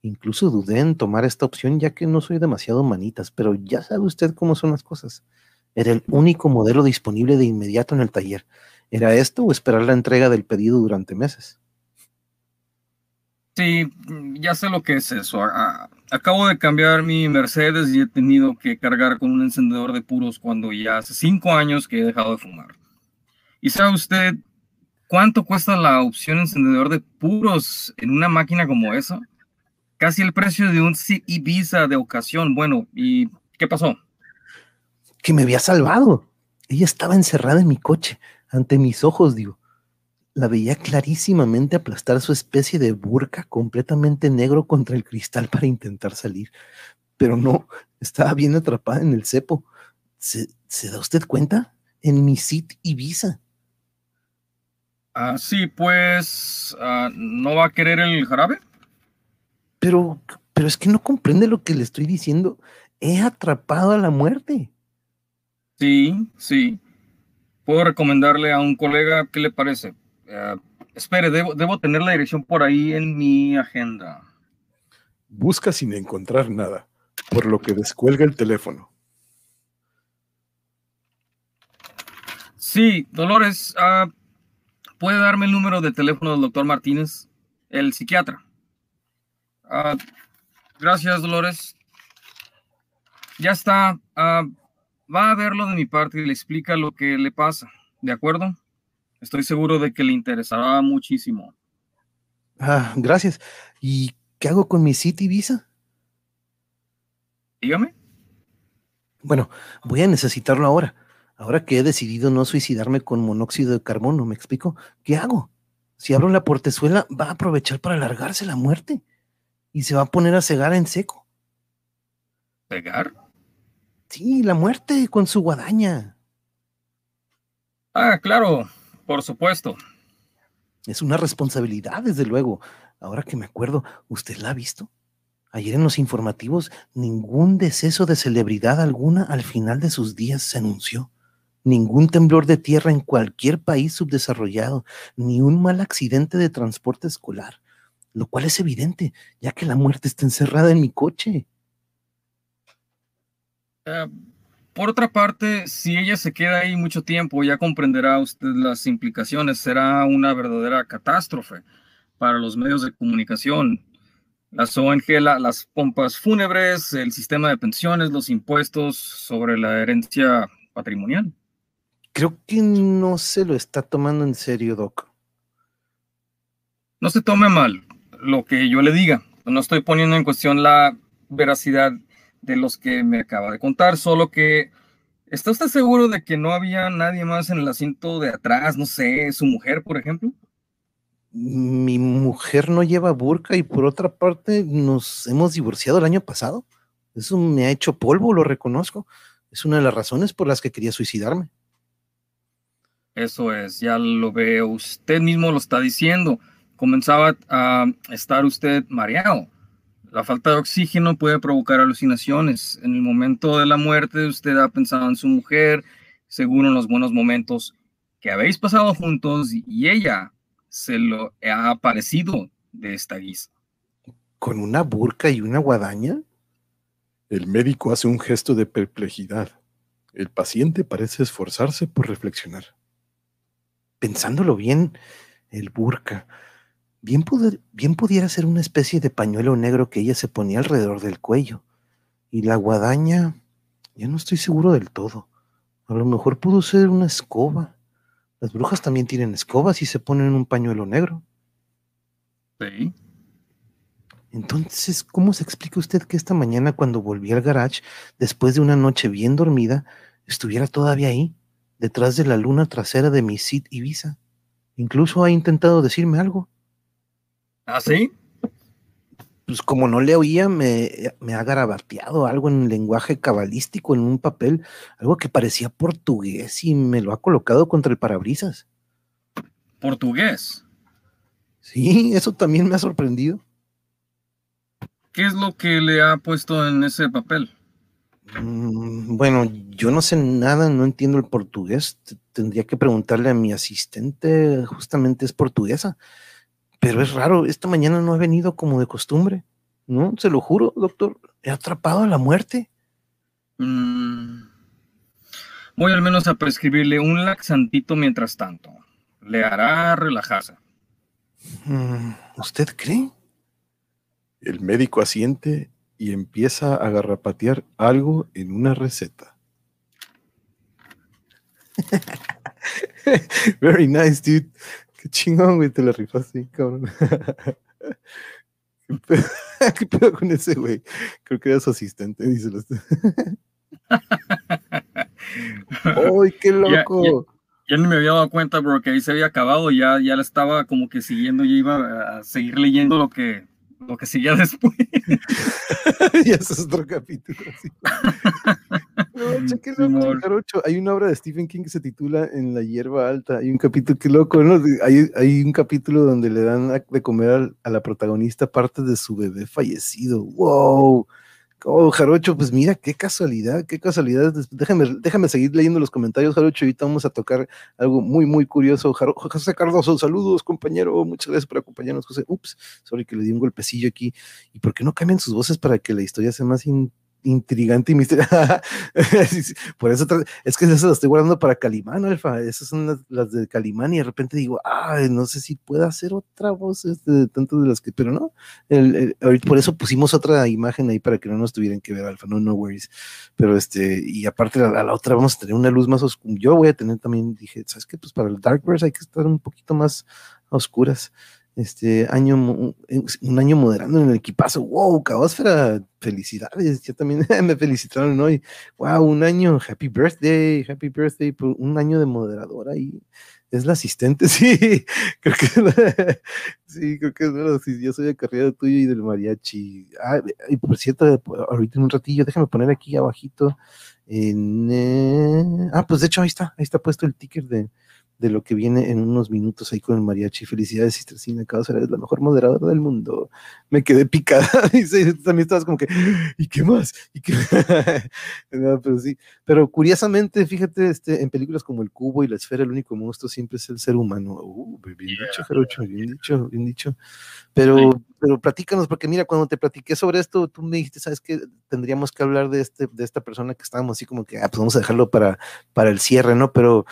Incluso dudé en tomar esta opción ya que no soy demasiado manitas, pero ya sabe usted cómo son las cosas. Era el único modelo disponible de inmediato en el taller. ¿Era esto o esperar la entrega del pedido durante meses? Sí, ya sé lo que es eso. Acabo de cambiar mi Mercedes y he tenido que cargar con un encendedor de puros cuando ya hace cinco años que he dejado de fumar. ¿Y sabe usted cuánto cuesta la opción encendedor de puros en una máquina como esa? Casi el precio de un Ibiza de ocasión. Bueno, ¿y qué pasó? Que me había salvado. Ella estaba encerrada en mi coche, ante mis ojos, digo la veía clarísimamente aplastar su especie de burka completamente negro contra el cristal para intentar salir. Pero no, estaba bien atrapada en el cepo. ¿Se, da usted cuenta? En mi sit Ibiza. Ah, sí, pues, ah, ¿no va a querer el jarabe? Pero, pero es que no comprende lo que le estoy diciendo. He atrapado a la muerte. Sí, sí. Puedo recomendarle a un colega, ¿qué le parece? Eh, espere, debo, tener la dirección por ahí en mi agenda. Busca sin encontrar nada, por lo que descuelga el teléfono. Sí, Dolores, ah, ¿puede darme el número de teléfono del doctor Martínez, el psiquiatra? Ah, gracias, Dolores. ya está. Ah, va a verlo de mi parte y le explica lo que le pasa. ¿De acuerdo? Estoy seguro de que le interesará muchísimo. Ah, gracias. ¿Y qué hago con mi City Visa? Dígame. Bueno, voy a necesitarlo ahora. Ahora que he decidido no suicidarme con monóxido de carbono, ¿me explico? ¿Qué hago? Si abro la portezuela, va a aprovechar para alargarse la muerte y se va a poner a cegar en seco. ¿Cegar? Sí, la muerte con su guadaña. Ah, claro, por supuesto. Es una responsabilidad, desde luego. Ahora que me acuerdo, ¿usted la ha visto? Ayer en los informativos, ningún deceso de celebridad alguna al final de sus días se anunció. Ningún temblor de tierra en cualquier país subdesarrollado, ni un mal accidente de transporte escolar, lo cual es evidente, ya que la muerte está encerrada en mi coche. Ah, por otra parte, si ella se queda ahí mucho tiempo, ya comprenderá usted las implicaciones. Será una verdadera catástrofe para los medios de comunicación. Las ONG, las pompas fúnebres, el sistema de pensiones, los impuestos sobre la herencia patrimonial. Creo que no se lo está tomando en serio, Doc. No se tome mal lo que yo le diga. No estoy poniendo en cuestión la veracidad de los que me acaba de contar, solo que ¿está usted seguro de que no había nadie más en el asiento de atrás? No sé, su mujer, por ejemplo. Mi mujer no lleva burka y por otra parte nos hemos divorciado el año pasado. Eso me ha hecho polvo, lo reconozco. Es una de las razones por las que quería suicidarme. Eso es, ya lo veo. Usted mismo lo está diciendo. Comenzaba a estar usted mareado. La falta de oxígeno puede provocar alucinaciones. En el momento de la muerte, usted ha pensado en su mujer, seguro en los buenos momentos que habéis pasado juntos y ella se lo ha aparecido de esta guisa. ¿Con una burca y una guadaña? El médico hace un gesto de perplejidad. El paciente parece esforzarse por reflexionar. Pensándolo bien, el burka Bien, bien pudiera ser una especie de pañuelo negro que ella se ponía alrededor del cuello. Y la guadaña, ya no estoy seguro del todo. A lo mejor pudo ser una escoba. Las brujas también tienen escobas y se ponen un pañuelo negro. Sí. Entonces, ¿cómo se explica usted que esta mañana cuando volví al garage, después de una noche bien dormida, estuviera todavía ahí, detrás de la luna trasera de mi Sid Ibiza? Incluso ha intentado decirme algo. ¿Ah, sí? Pues como no le oía, me, me ha garabateado algo en lenguaje cabalístico en un papel, algo que parecía portugués y me lo ha colocado contra el parabrisas. ¿Portugués? Sí, eso también me ha sorprendido. ¿Qué es lo que le ha puesto en ese papel? Mm, bueno, yo no sé nada, no entiendo el portugués. Tendría que preguntarle a mi asistente, justamente es portuguesa. Pero es raro, esta mañana no ha venido como de costumbre, ¿no? Se lo juro, doctor, he atrapado a la muerte. Mm. Voy al menos a prescribirle un laxantito mientras tanto. Le hará relajarse. Mm, ¿Usted cree? El médico asiente y empieza a garrapatear algo en una receta. Very nice, dude. Qué chingón, güey, te la rifaste, cabrón. ¿Qué pedo, con ese güey? Creo que era su asistente, dice ¡Ay, qué loco! Ya, ni me había dado cuenta, bro, que ahí se había acabado, ya, ya la estaba como que siguiendo, y iba a seguir leyendo lo que, lo que seguía después. y ese es otro capítulo. Hay una obra de Stephen King que se titula En la hierba alta. Hay un capítulo, qué loco, ¿no? Hay, hay un capítulo donde le dan de comer a, la protagonista parte de su bebé fallecido. ¡Wow! Oh, Jarocho, pues mira, qué casualidad, qué casualidad. Déjame, déjame seguir leyendo los comentarios, Jarocho. Ahorita vamos a tocar algo muy, muy curioso. José Cardoso, saludos, compañero. Muchas gracias por acompañarnos, José. Ups, sorry que le di un golpecillo aquí. ¿Y por qué no cambian sus voces para que la historia sea más intrigante y misterioso. Por eso es que eso lo estoy guardando para Calimán, Alfa. Esas son las, de Calimán y de repente digo, ay, no sé si pueda hacer otra voz este, de tanto de las que, pero no. por eso pusimos otra imagen ahí para que no nos tuvieran que ver, Alfa, no, no worries. Pero este, y aparte a la, otra vamos a tener una luz más oscura. Yo voy a tener también, dije, ¿sabes qué? Pues para el Darkverse hay que estar un poquito más oscuras este año, un año moderando en el equipazo. Wow, Caosfera, felicidades. Ya también me felicitaron hoy. Wow, un año, happy birthday, happy birthday, un año de moderadora y es la asistente, sí, creo que sí, creo que es verdad, sí, yo soy carrera tuyo y del mariachi. Ah, y por cierto, ahorita en un ratillo, déjame poner aquí abajito en, eh, ah, pues de hecho ahí está, ahí está puesto el ticker de, de lo que viene en unos minutos ahí con el mariachi. Felicidades, Sistercina, Causa, eres la mejor moderadora del mundo. Me quedé picada. y también estabas como que, ¿y qué más? ¿Y qué? pero sí. Pero curiosamente, fíjate, este, en películas como El Cubo y La Esfera, el único monstruo siempre es el ser humano. Uh, bien dicho, Jarocho, bien dicho, bien dicho. Pero, pero platícanos, porque mira, cuando te platiqué sobre esto, tú me dijiste, ¿sabes qué? Tendríamos que hablar de, este, de esta persona que estábamos así como que, ah, pues vamos a dejarlo para, para el cierre, ¿no? Pero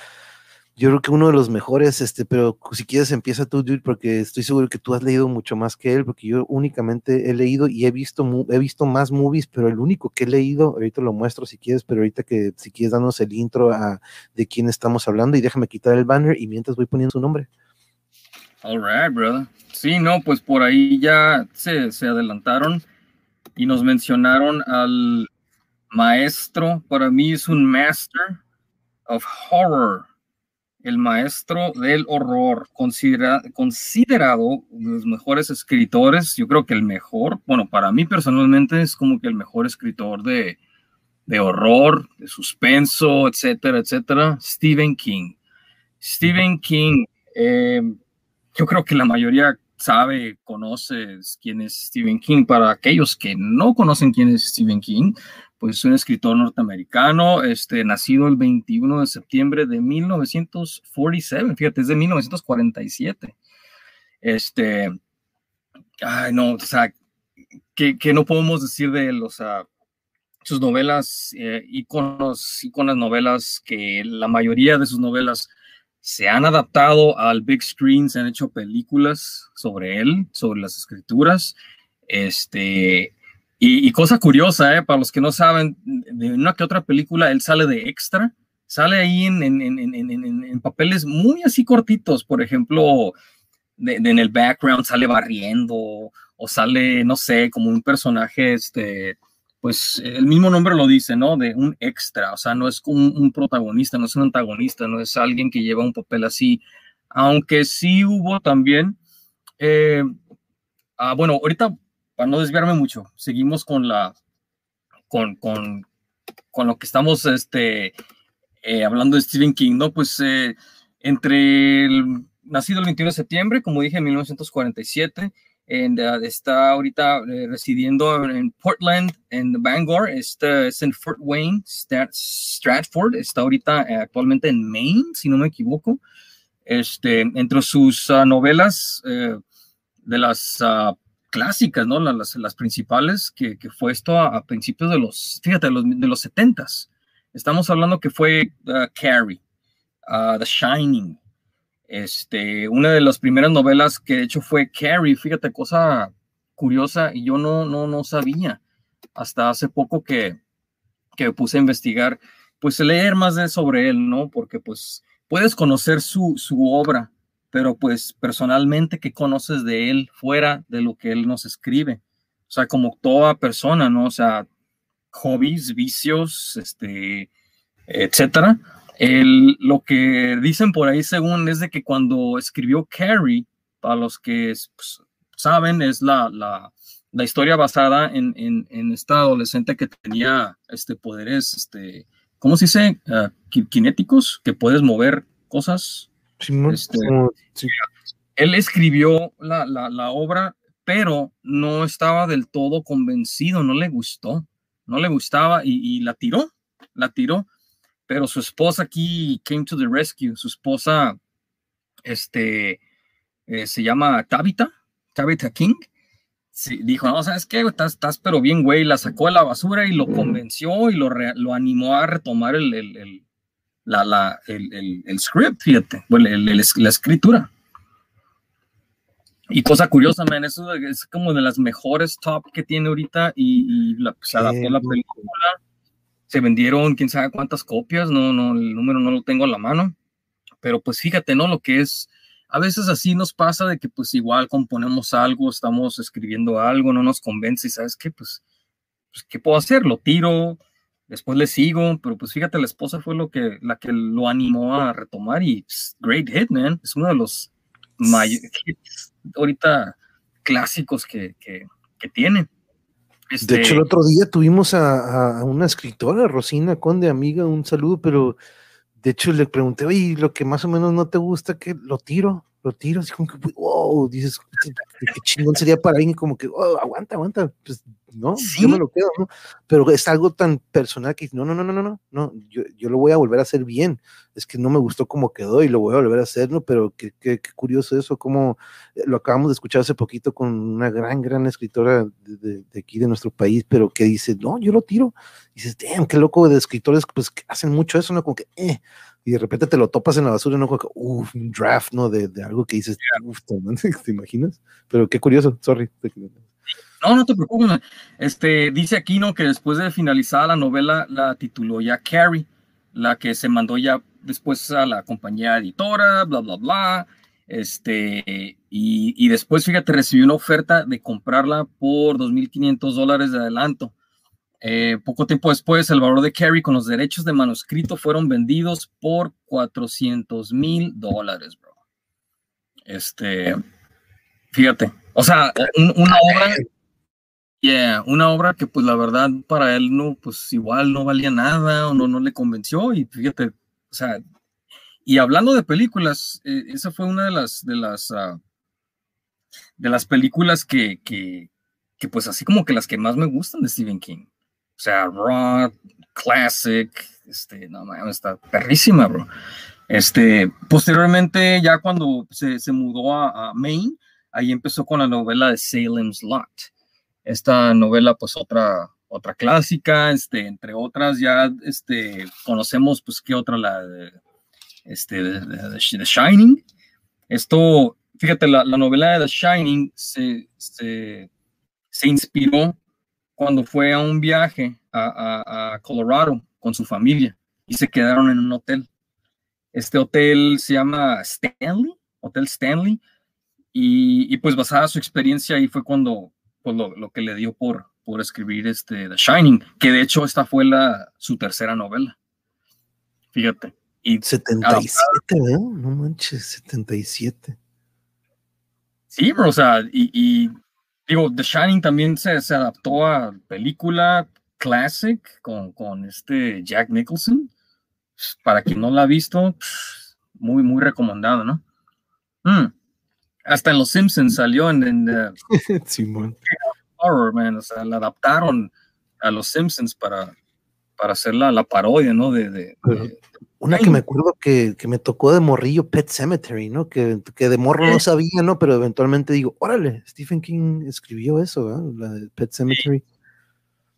yo creo que uno de los mejores, este, pero si quieres empieza tú, Dude, porque estoy seguro que tú has leído mucho más que él, porque yo únicamente he leído y he visto, he visto más movies, pero el único que he leído, ahorita lo muestro si quieres, pero ahorita que si quieres darnos el intro a de quién estamos hablando y déjame quitar el banner y mientras voy poniendo su nombre. All right, brother. Sí, no, pues por ahí ya se, se adelantaron y nos mencionaron al maestro, para mí es un master of horror el maestro del horror, considerado de los mejores escritores, yo creo que el mejor, bueno, para mí personalmente es como que el mejor escritor de, horror, de suspenso, etcétera, etcétera, Stephen King. Stephen King, eh, yo creo que la mayoría sabe, conoce quién es Stephen King. Para aquellos que no conocen quién es Stephen King, pues es un escritor norteamericano, este, nacido el 21 de septiembre de 1947, fíjate, es de 1947. Este, ay, no, o sea, que, no podemos decir de él, o sea, sus novelas, eh, iconos, iconas novelas, que la mayoría de sus novelas se han adaptado al big screen, se han hecho películas sobre él, sobre las escrituras, este, y, cosa curiosa, eh, para los que no saben, de una que otra película, él sale de extra, sale ahí en, en, en, en papeles muy así cortitos, por ejemplo, en el background sale barriendo, o sale, no sé, como un personaje, este, pues el mismo nombre lo dice, ¿no? De un extra, o sea, no es un, un protagonista, no es un antagonista, no es alguien que lleva un papel así, aunque sí hubo también, eh, ah, bueno, ahorita para no desviarme mucho, seguimos con la, con, con, con lo que estamos este, eh, hablando de Stephen King, ¿no? Pues eh, entre el, nacido el 21 de septiembre, como dije, en 1947, and, uh, está ahorita eh, residiendo en Portland, en Bangor, está, es en Fort Wayne, Stratford, está ahorita actualmente en Maine, si no me equivoco. Este, entre sus uh, novelas, de las uh, clásicas, ¿no? Las, principales, que, fue esto a, principios de los, fíjate, de los 70s. Estamos hablando que fue uh, Carrie, uh, The Shining, este, una de las primeras novelas que de hecho fue Carrie, fíjate, cosa curiosa, y yo no, no, no sabía hasta hace poco que, que puse a investigar, pues leer más de sobre él, ¿no? Porque pues puedes conocer su, su obra, pero pues personalmente, ¿qué conoces de él fuera de lo que él nos escribe? O sea, como toda persona, ¿no? O sea, hobbies, vicios, este, etcétera. El, lo que dicen por ahí, según, es de que cuando escribió Carrie, para los que pues, saben, es la, la, la historia basada en, en, esta adolescente que tenía este, poderes, este, ¿cómo se dice? Uh, kinéticos, que puedes mover cosas este, él escribió la, la, obra, pero no estaba del todo convencido, no le gustó, no le gustaba y, la tiró, la tiró. Pero su esposa aquí came to the rescue. Su esposa, este, eh, se llama Tabitha, Tabitha King. Sí, dijo, no, ¿sabes qué? Estás, estás pero bien, güey. La sacó a la basura y lo convenció y lo, lo animó a retomar el, el, el la, la, el, el, script, fíjate, bueno, la escritura. Y cosa curiosa, man, eso es como de las mejores top que tiene ahorita y, la, se adaptó la película. Se vendieron quién sabe cuántas copias, no, no, el número no lo tengo a la mano. Pero pues fíjate, ¿no? Lo que es, a veces así nos pasa de que pues igual componemos algo, estamos escribiendo algo, no nos convence y sabes qué, pues, pues ¿qué puedo hacer? Lo tiro, después le sigo, pero pues fíjate, la esposa fue lo que, la que lo animó a retomar y pues, great hit, man. Es uno de los mayores ahorita clásicos que, que, que tiene. de hecho, el este otro día tuvimos a, a, una escritora, Rosina Conde, amiga, un saludo, pero de hecho le pregunté, oye, lo que más o menos no te gusta, que lo tiro lo tiro, así como que, wow, dices, qué chingón sería para alguien como que, oh, aguanta, aguanta, pues no, yo me lo quedo, ¿no? Pero es algo tan personal que no, no, no, no, no, no, no yo, yo, lo voy a volver a hacer bien, es que no me gustó como quedó y lo voy a volver a hacer, ¿no? Pero qué, qué, qué curioso eso, como eh, lo acabamos de escuchar hace poquito con una gran, gran escritora de, de, aquí de nuestro país, pero que dice, no, yo lo tiro, y dices, damn, qué loco de escritores, pues que hacen mucho eso, ¿no? Como que, eh, y de repente te lo topas en la basura, ¿no? Uf, un draft, ¿no? De, de algo que dices, uf, ¿te imaginas? Pero qué curioso, sorry. No, no te preocupes. Este, dice aquí, ¿no? Que después de finalizada la novela, la tituló ya Carrie, la que se mandó ya después a la compañía editora, bla, bla, bla. Este, y, y después, fíjate, recibió una oferta de comprarla por 2.500 dólares de adelanto. Eh, poco tiempo después, el valor de Carrie con los derechos de manuscrito fueron vendidos por 400 mil dólares, bro. Este, fíjate, o sea, una obra, yeah, una obra que pues la verdad para él no, pues igual no valía nada o no, no le convenció y fíjate, o sea, y hablando de películas, eh, esa fue una de las, de las, uh, de las películas que, que, que pues así como que las que más me gustan de Stephen King. O sea, rock, classic, este, no mames, está perrísima, bro. Este, posteriormente, ya cuando se, se mudó a, Maine, ahí empezó con la novela de Salem's Lot. Esta novela, pues otra, otra clásica, este, entre otras, ya este, conocemos, pues, qué otra, la de, este, The Shining. Esto, fíjate, la, la, novela de The Shining se, se, se inspiró cuando fue a un viaje a, Colorado con su familia y se quedaron en un hotel. Este hotel se llama Stanley, Hotel Stanley, y, pues basada su experiencia ahí fue cuando pues lo, que le dio por, por escribir este The Shining, que de hecho esta fue la, su tercera novela. Fíjate. Y 77, ¿eh? No manches, 77. Sí, o sea, y Digo, The Shining también se, se adaptó a película classic con, con, este Jack Nicholson. Para quien no la ha visto, muy, muy recomendado, ¿no? Mm. Hasta en Los Simpsons salió en, en Simón. Horror, man. O sea, la adaptaron a Los Simpsons para, para hacer la, la parodia, ¿no? De, de, una que me acuerdo que, que, me tocó de morrillo, Pet Cemetery, ¿no? Que, que de morro no sabía, ¿no? Pero eventualmente digo, órale, Stephen King escribió eso, de Pet Cemetery.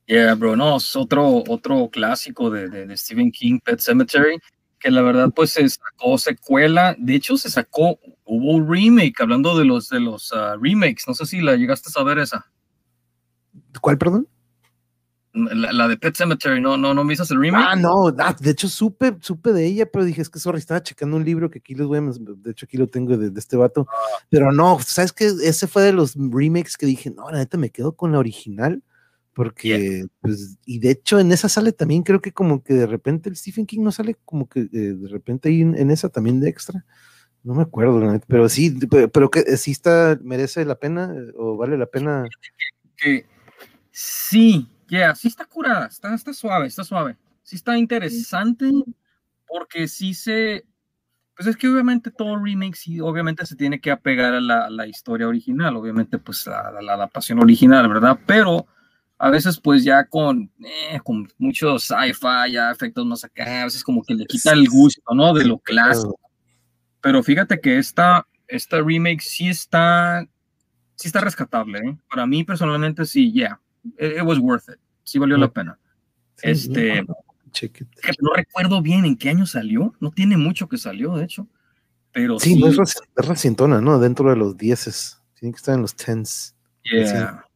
Yeah, bro, no, es otro, otro clásico de, de, Stephen King, Pet Cemetery, que la verdad pues se sacó secuela, de hecho se sacó, hubo un remake, hablando de los, de los ah, remakes, no sé si la llegaste a saber esa. ¿Cuál, perdón? La, de Pet Cemetery, ¿no, no, no me el remake? Ah, no, de hecho supe, supe de ella, pero dije, es que sorry, estaba checando un libro que aquí les voy a, de hecho aquí lo tengo de, este vato, ah. pero no, sabes que ese fue de los remakes que dije, no, la neta me quedo con la original, porque, pues, y de hecho en esa sale también, creo que como que de repente el Stephen King no sale como que eh, de repente ahí en, esa también de extra, no me acuerdo, pero sí, pero, que sí está, merece la pena o vale la pena. Que, sí, yeah, sí está curada, está, está suave, está suave. Sí está interesante porque sí se... Pues es que obviamente todo remake sí, obviamente se tiene que apegar a la, la historia original, obviamente pues a, la adaptación original, ¿verdad? Pero a veces pues ya con, eh, con muchos sci-fi, ya efectos más acá, a veces como que le quita el gusto, ¿no? De lo clásico. Pero fíjate que esta, esta remake sí está sí está rescatable, ¿eh? Para mí personalmente sí, yeah, it, was worth it, sí valió la pena. este, no recuerdo bien en qué año salió, no tiene mucho que salió, de hecho, pero sí. no es, recientona, ¿no? Dentro de los dieces, tiene que estar en los tens. Yeah.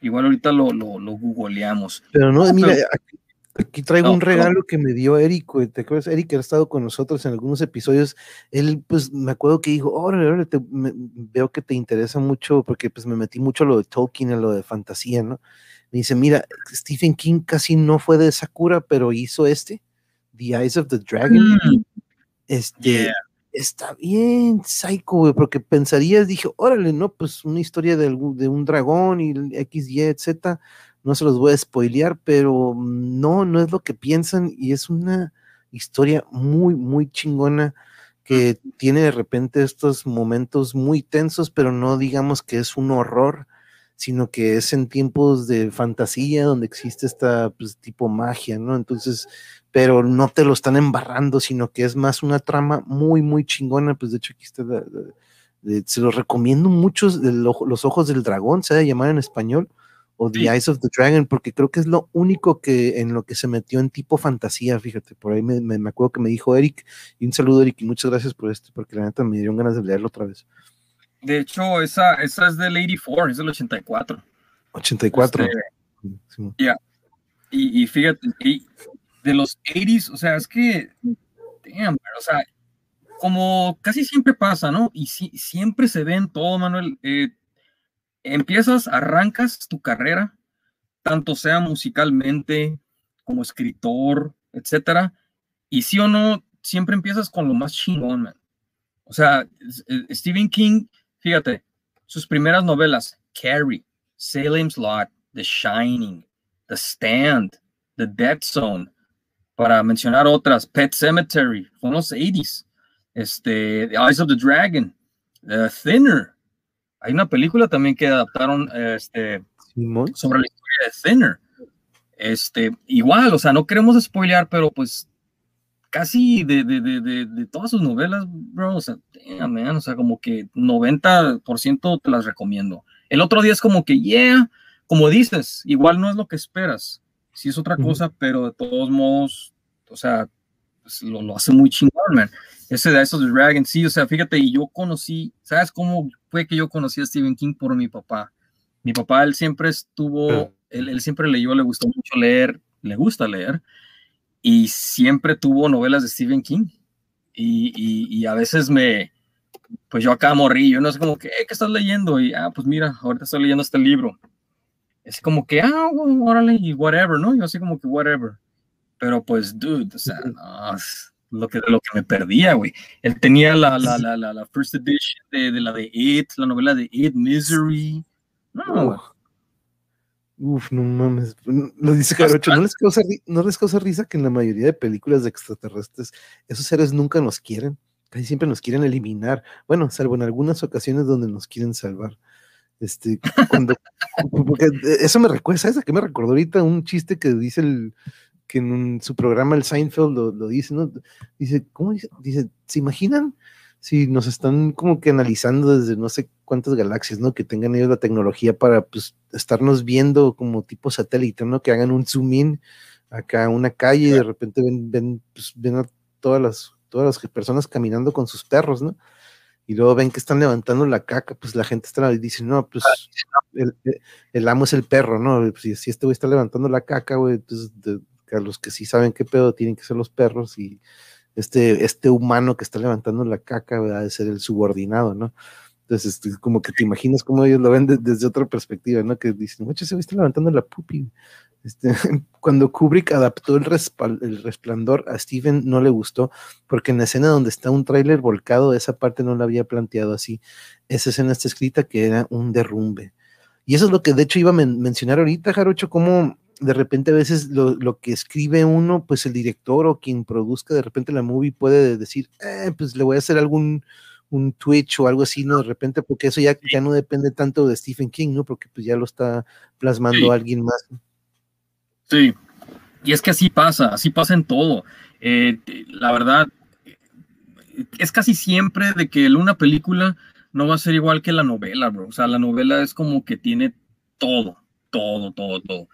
Igual ahorita lo, lo, lo googleamos. Pero no, mira, Aquí traigo un regalo que me dio Eric, ¿te acuerdas? Eric ha estado con nosotros en algunos episodios. Él, pues, me acuerdo que dijo, órale, veo que te interesa mucho, porque pues me metí mucho a lo de Tolkien, a lo de fantasía, ¿no? Me dice, mira, Stephen King casi no fue de Sakura, pero hizo este, The Eyes of the Dragon. Mm. Este, está bien psycho, güey, porque pensarías, dije, órale, ¿no? Pues una historia de, de un dragón y X, Y, Z no se los voy a spoilear, pero no, no es lo que piensan y es una historia muy, muy chingona que tiene de repente estos momentos muy tensos, pero no digamos que es un horror, sino que es en tiempos de fantasía donde existe esta pues, tipo magia, ¿no? Entonces, pero no te lo están embarrando, sino que es más una trama muy, muy chingona, pues de hecho aquí está, se los recomiendo mucho, Los Ojos del Dragón, se debe llamar en español, o The Eyes of the Dragon, porque creo que es lo único que en lo que se metió en tipo fantasía, fíjate, por ahí me, me, acuerdo que me dijo Eric, y un saludo Eric, y muchas gracias por esto, porque la neta me dieron ganas de leerlo otra vez. De hecho, esa, esa es del 84, es del 84. 84. Este, ya. Y, y, fíjate, de los 80s, o sea, es que, damn, o sea, como casi siempre pasa, ¿no? Y si, siempre se ve en todo, Manuel, eh, empiezas, arrancas tu carrera, tanto sea musicalmente como escritor, etcétera, y sí o no, siempre empiezas con lo más chingón, man. O sea, Stephen King, fíjate, sus primeras novelas, Carrie, Salem's Lot, The Shining, The Stand, The Dead Zone, para mencionar otras, Pet Cemetery, son los 80s, este, The Eyes of the Dragon, The Thinner, hay una película también que adaptaron este, sobre la historia de Thinner. Este, igual, o sea, no queremos spoilear, pero pues casi de, de, de, de todas sus novelas, bro, o sea, o sea, como que 90% te las recomiendo. El otro día es como que, yeah, como dices, igual no es lo que esperas, sí es otra cosa, pero de todos modos, o sea, pues, lo, lo, hace muy chingón, man. Ese de esos Dragon, sí, o sea, fíjate, y yo conocí, ¿sabes cómo fue que yo conocí a Stephen King por mi papá? Mi papá, él siempre estuvo, él, él siempre leyó, le gustó mucho leer, le gusta leer, y siempre tuvo novelas de Stephen King. Y, y, y a veces me, pues yo acá morrillo, no sé como que, ¿qué estás leyendo? Y, ah, pues mira, ahorita estoy leyendo este libro. Es como que, ah, órale, y whatever, ¿no? Yo así como que whatever. Pero pues, dude, o sea, no, lo que, lo que me perdía, güey. Él tenía la, la, la, la, la first edition de, de, la de It, la novela de It, Misery. No. Uf, no mames. Lo dice Carocho, ¿no les, causa, ¿no les causa risa que en la mayoría de películas de extraterrestres esos seres nunca nos quieren? Casi siempre nos quieren eliminar. Bueno, salvo en algunas ocasiones donde nos quieren salvar. Este, cuando, porque eso me recuerda, ¿sabes a qué me recordó ahorita? Un chiste que dice el, que en su programa el Seinfeld lo, dice, ¿no? Dice, ¿cómo dice? Dice, ¿se imaginan si nos están como que analizando desde no sé cuántas galaxias, ¿no? Que tengan ellos la tecnología para pues estarnos viendo como tipo satélite, ¿no? Que hagan un zoom in acá a una calle y de repente ven, ven, pues, ven a todas las, todas las personas caminando con sus perros, ¿no? Y luego ven que están levantando la caca, pues la gente está y dice, no, pues el, el, amo es el perro, ¿no? Pues, si, este güey está levantando la caca, güey, pues, a los que sí saben qué pedo tienen que ser los perros y este, este humano que está levantando la caca va a ser el subordinado, ¿no? Entonces, este, como que te imaginas cómo ellos lo ven desde otra perspectiva, ¿no? Que dicen, mucho se está levantando la pupi. Este, cuando Kubrick adaptó el, el, resplandor a Steven no le gustó, porque en la escena donde está un tráiler volcado, esa parte no la había planteado así. Esa escena está escrita que era un derrumbe. Y eso es lo que de hecho iba a mencionar ahorita, Jarocho, cómo de repente a veces lo, que escribe uno, pues el director o quien produzca de repente la movie puede decir, eh, pues le voy a hacer algún un Twitch o algo así, ¿no? De repente, porque eso ya, ya no depende tanto de Stephen King, ¿no? Porque pues ya lo está plasmando alguien más. Sí, y es que así pasa, así pasa en todo. Eh, la verdad, es casi siempre de que una película no va a ser igual que la novela, bro. O sea, la novela es como que tiene todo, todo, todo, todo.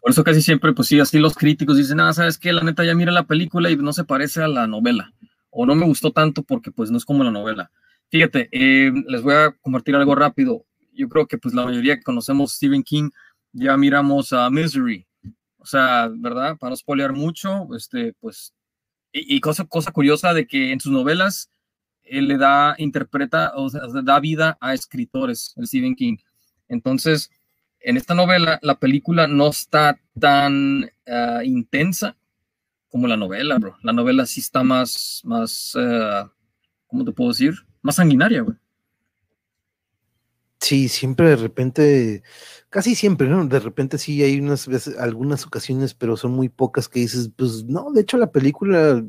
Por eso casi siempre, pues sí, así los críticos dicen, ah, ¿sabes qué? La neta ya mira la película y no se parece a la novela. O no me gustó tanto porque pues no es como la novela. Fíjate, eh, les voy a compartir algo rápido. Yo creo que pues la mayoría que conocemos Stephen King ya miramos a Misery. O sea, ¿verdad? Para no spoilear mucho, este, pues, y, cosa, cosa curiosa de que en sus novelas él le da, interpreta, o sea, da vida a escritores, el Stephen King. Entonces, en esta novela, la película no está tan ah, intensa como la novela, bro. La novela sí está más, más, uh, ¿cómo te puedo decir? Más sanguinaria, güey. Sí, siempre de repente, casi siempre, ¿no? De repente sí hay unas veces, algunas ocasiones, pero son muy pocas que dices, pues no, de hecho la película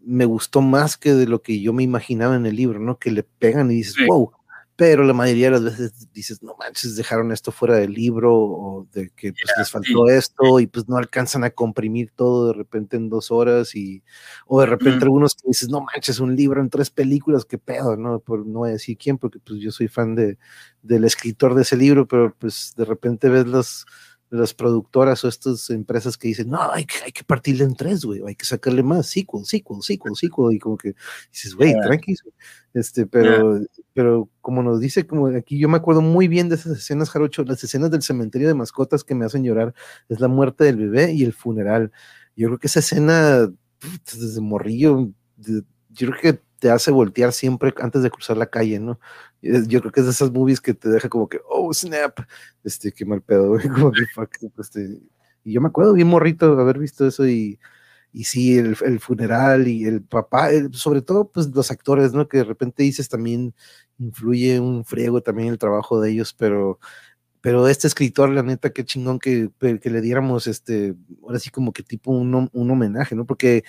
me gustó más que de lo que yo me imaginaba en el libro, ¿no? Que le pegan y dices, wow, pero la mayoría de las veces dices, no manches, dejaron esto fuera del libro o de que pues, les faltó esto y pues no alcanzan a comprimir todo de repente en dos horas y o de repente algunos que dices, no manches, un libro en tres películas, qué pedo, ¿no? Por, no voy a decir quién, porque pues yo soy fan de, del escritor de ese libro, pero pues de repente ves los las productoras o estas empresas que dicen, no, hay que, hay que partirle en tres, güey, hay que sacarle más, sequel, sequel, sequel, sequel, y como que dices, güey, tranquilo, este, pero, pero como nos dice, como aquí yo me acuerdo muy bien de esas escenas, Jarocho, las escenas del cementerio de mascotas que me hacen llorar, es la muerte del bebé y el funeral. Yo creo que esa escena, desde morrillo, yo creo que te hace voltear siempre antes de cruzar la calle, ¿no? Yo creo que es de esas movies que te deja como que, oh, snap, este, qué mal pedo, güey, como que fuck, este, y yo me acuerdo bien morrito haber visto eso y, y sí, el, el funeral y el papá, sobre todo, pues los actores, ¿no? Que de repente dices también influye un friego también el trabajo de ellos, pero pero este escritor, la neta, qué chingón que, que le diéramos, este, ahora sí como que tipo un, un, homenaje, ¿no? Porque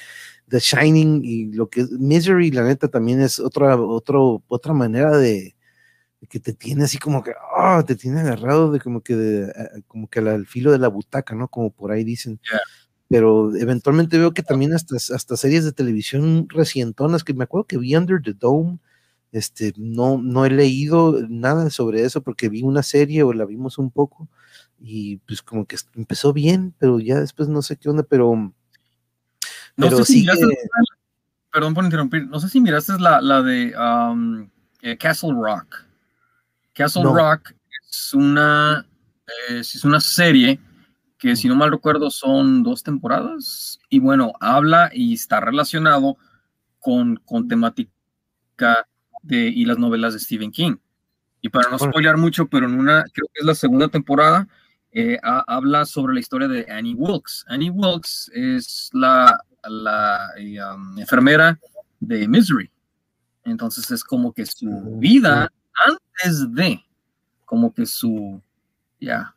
The Shining y lo que es Misery, la neta, también es otra, otro, otra manera de, que te tiene así como que, oh, te tiene agarrado de como que, de, como que al filo de la butaca, ¿no? Como por ahí dicen. Pero eventualmente veo que también hasta, hasta series de televisión recientonas, que me acuerdo que vi Under the Dome, este, no, no he leído nada sobre eso porque vi una serie o la vimos un poco y pues como que empezó bien, pero ya después no sé qué onda, pero... No sé si perdón por interrumpir, no sé si miraste la, la de um, eh, Castle Rock. Castle Rock es una, es una serie que si no mal recuerdo son dos temporadas y bueno, habla y está relacionado con, con temática y las novelas de Stephen King. Y para no spoilear mucho, pero en una, creo que es la segunda temporada, eh, habla sobre la historia de Annie Wilkes. Annie Wilkes es la, la eh, um, enfermera de Misery. Entonces es como que su vida antes de, como que su, ya,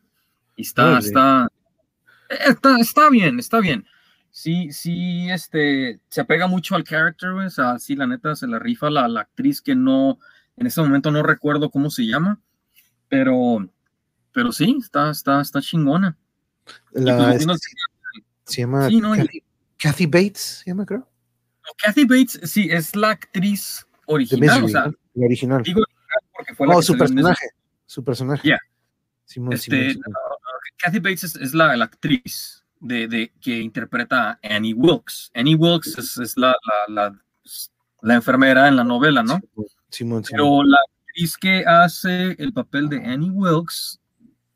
está, está, está, está bien, está bien sí, sí, este, se apega mucho al character, güey, o sea, sí, la neta, se la rifa la, la actriz que no, en este momento no recuerdo cómo se llama, pero, pero sí, está, está, está chingona. La, pues, se llama Kathy, Bates, se llama, creo. Kathy Bates, sí, es la actriz original, o sea, la original. Digo, porque fue la su personaje, su personaje. Yeah. este, Kathy Bates es, es la, la, actriz de, que interpreta a Annie Wilkes. Annie Wilkes es, la, la, enfermera en la novela, ¿no? Pero la actriz que hace el papel de Annie Wilkes,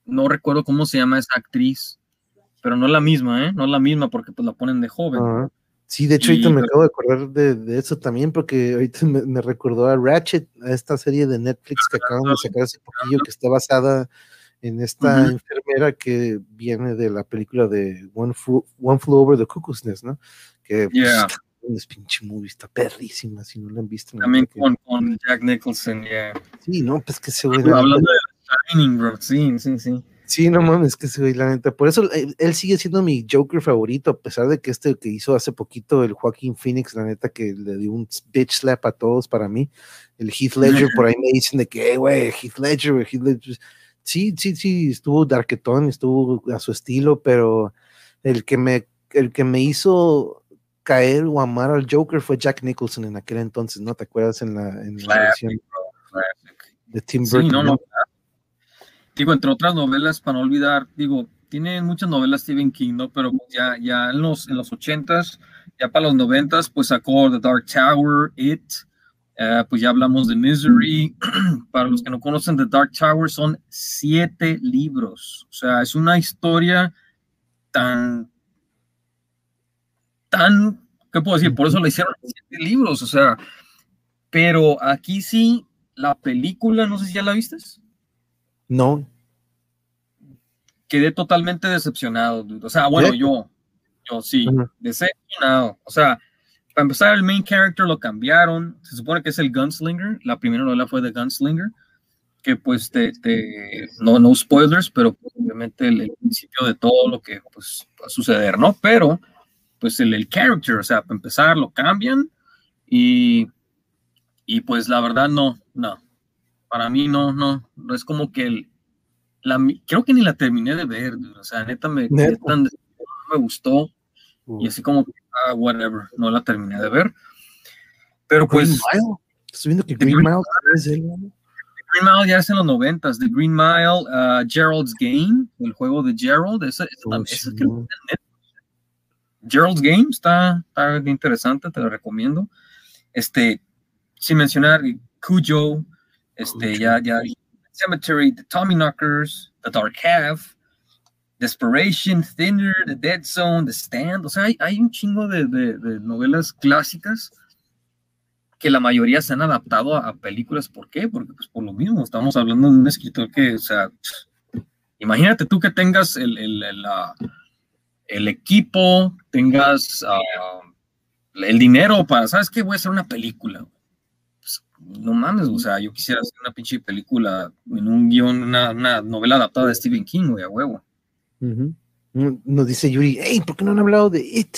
no recuerdo cómo se llama esa actriz, pero no es la misma, ¿eh? No es la misma porque pues la ponen de joven. Sí, de hecho, ahorita me acabo de acordar de, eso también, porque ahorita me, recordó a Ratchet, a esta serie de Netflix que acaban de sacar hace poquillo, que está basada en esta enfermera que viene de la película de One Flew, One Over the Cuckoo's Nest, ¿no? Que yeah. es pinche movie, está perrísima, si no la han visto. También con, con, Jack Nicholson, yeah. Sí, no, pues que se ve. Hablando de Shining, bro, sí, sí, sí. Sí, no mames, que se ve la neta. Por eso él, él, sigue siendo mi Joker favorito, a pesar de que este que hizo hace poquito el Joaquín Phoenix, la neta, que le dio un bitch slap a todos para mí. El Heath Ledger, por ahí me dicen de que, güey, Heath Ledger, Heath Ledger sí, sí, sí, estuvo darketón, estuvo a su estilo, pero el que me, el que me hizo caer o amar al Joker fue Jack Nicholson en aquel entonces, ¿no? ¿Te acuerdas en la, en la versión? de Tim Burton. Sí, no, no. Digo, entre otras novelas, para no olvidar, digo, tiene muchas novelas Stephen King, ¿no? Pero pues ya, ya en los, en los 80s, ya para los 90s, pues sacó The Dark Tower, It, eh, pues ya hablamos de Misery. para los que no conocen The Dark Tower, son siete libros. O sea, es una historia tan, tan, ¿qué puedo decir? Por eso le hicieron siete libros, o sea, pero aquí sí, la película, no sé si ya la viste. No. Quedé totalmente decepcionado. O sea, bueno, yo, yo sí, decepcionado. O sea, para empezar, el main character lo cambiaron. Se supone que es el Gunslinger. La primera novela fue de Gunslinger. Que pues, te, no, no spoilers, pero obviamente el, principio de todo lo que pues, va a suceder, ¿no? Pero, pues el, el character, o sea, para empezar, lo cambian. Y, y pues la verdad, no, no para mí no, no, no es como que el, la, creo que ni la terminé de ver, o sea, neta me, me gustó y así como, ah, whatever, no la terminé de ver. Pero pues... Estoy viendo que Green, Mile es el... Green Mile ya es en los noventas, The Green Mile, uh, Gerald's Game, el juego de Gerald, ese, oh, Gerald's Game está, está interesante, te lo recomiendo. Este, sin mencionar Cujo, este, ya, ya, Cemetery, The Tommy Knockers, The Dark Half, Desperation, Thinner, The Dead Zone, The Stand. O sea, hay, un chingo de, de, novelas clásicas que la mayoría se han adaptado a, películas. ¿Por qué? Porque, pues, por lo mismo, estamos hablando de un escritor que, o sea, imagínate tú que tengas el, el, el, el equipo, tengas uh, el dinero para, ¿sabes qué? Voy a hacer una película no mames, o sea, yo quisiera hacer una pinche película en un guion, una, novela adaptada de Stephen King, güey, a huevo. Nos dice Yuri, hey, ¿por qué no han hablado de It?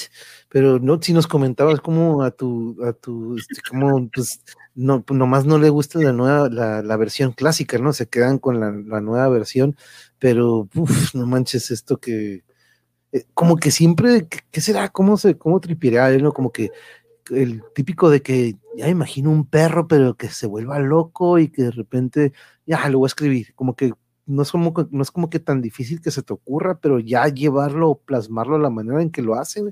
Pero no, si nos comentabas cómo a tu, a tu, este, como, pues, no, pues, nomás no le gusta la nueva, la, versión clásica, ¿no? Se quedan con la, nueva versión, pero, uff, no manches esto que, eh, como que siempre, ¿qué, será? ¿Cómo se, cómo tripiará, no? Como que el típico de que ya imagino un perro, pero que se vuelva loco y que de repente, ya lo voy a escribir, como que no es como, no es como que tan difícil que se te ocurra, pero ya llevarlo o plasmarlo a la manera en que lo hace,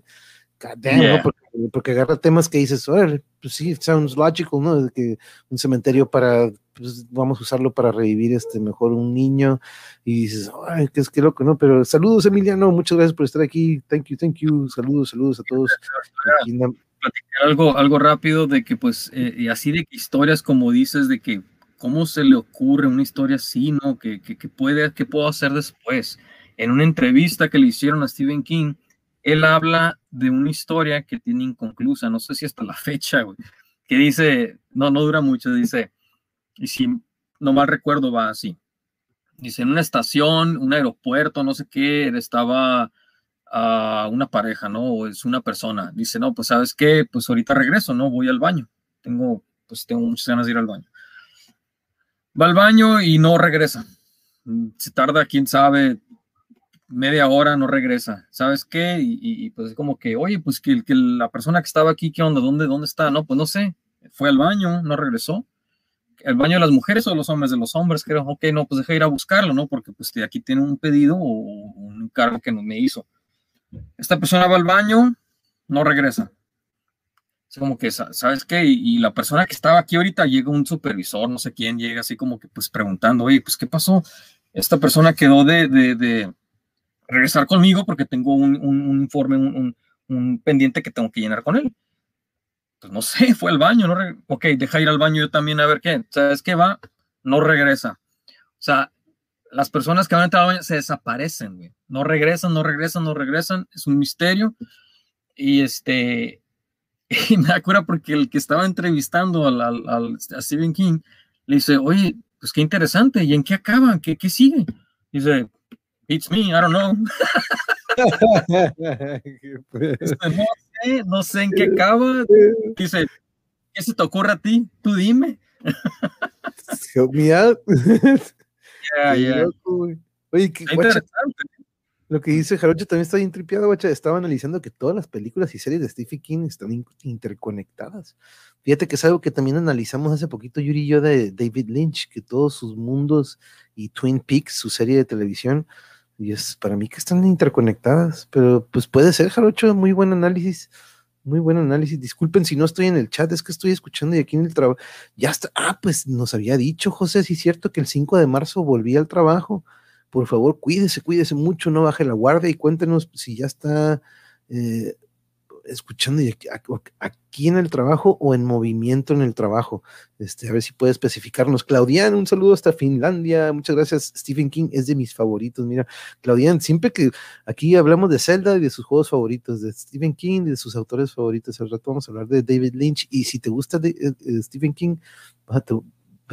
porque, agarra temas que dices, pues sí, sounds logical, ¿no? Que un cementerio para, pues vamos a usarlo para revivir este mejor un niño, y dices, ay, qué loco, ¿no? Pero saludos, Emiliano, muchas gracias por estar aquí, thank you, thank you, saludos, saludos a todos. Platicar algo, algo rápido de que, pues, eh, así de historias como dices, de que cómo se le ocurre una historia así, ¿no? Que, que, puede, que puedo hacer después. En una entrevista que le hicieron a Stephen King, él habla de una historia que tiene inconclusa, no sé si hasta la fecha, güey, que dice, no, no dura mucho, dice, y si no mal recuerdo va así. Dice, en una estación, un aeropuerto, no sé qué, estaba una pareja, ¿no? O es una persona. Dice, no, pues sabes qué, pues ahorita regreso, ¿no? Voy al baño. Tengo, pues tengo muchas ganas de ir al baño. Va al baño y no regresa. Se tarda, quién sabe, media hora, no regresa. ¿Sabes qué? Y, pues es como que, oye, pues que, que, la persona que estaba aquí, ¿qué onda? ¿Dónde, ¿Dónde está? No, pues no sé. Fue al baño, no regresó. ¿El baño de las mujeres o los hombres? De los hombres, creo. Ok, no, pues deja ir a buscarlo, ¿no? Porque pues aquí tiene un pedido o un cargo que no me hizo. Esta persona va al baño, no regresa. Es como que, ¿sabes qué? Y, la persona que estaba aquí ahorita llega un supervisor, no sé quién, llega así como que pues preguntando, oye, pues ¿qué pasó? Esta persona quedó de, regresar conmigo porque tengo un, informe, un, pendiente que tengo que llenar con él. Pues no sé, fue al baño, no ok, deja ir al baño yo también a ver qué. ¿Sabes qué va? No regresa. O sea, las personas que van a entrar al baño se desaparecen, güey. No regresan, no regresan, no regresan. Es un misterio. Y este, y me acuerdo porque el que estaba entrevistando al, al, a Stephen King le dice, oye, pues qué interesante, ¿y en qué acaba? ¿Qué, qué sigue? Dice, it's me, I don't know. no sé, no sé en qué acaba. Dice, ¿qué se te ocurre a ti? Tú dime. Help me out. Oye, qué guacha, Lo que dice Jarocho también está bien tripiado, guacha. Estaba analizando que todas las películas y series de Stephen King están interconectadas. Fíjate que es algo que también analizamos hace poquito Yuri y yo de David Lynch, que todos sus mundos y Twin Peaks, su serie de televisión, y es para mí que están interconectadas, pero pues puede ser, Jarocho, muy buen análisis. Muy buen análisis. Disculpen si no estoy en el chat, es que estoy escuchando y aquí en el trabajo. Ya está. Ah, pues nos había dicho, José, sí es cierto que el 5 de marzo volví al trabajo. Por favor, cuídese, cuídese mucho, no baje la guardia y cuéntenos si ya está eh, escuchando aquí, en el trabajo o en movimiento en el trabajo. Este, a ver si puede especificarnos. Claudian, un saludo hasta Finlandia. Muchas gracias. Stephen King es de mis favoritos. Mira, Claudian, siempre que aquí hablamos de Zelda y de sus juegos favoritos, de Stephen King de sus autores favoritos, al rato vamos a hablar de David Lynch. Y si te gusta eh, eh, Stephen King, vas a,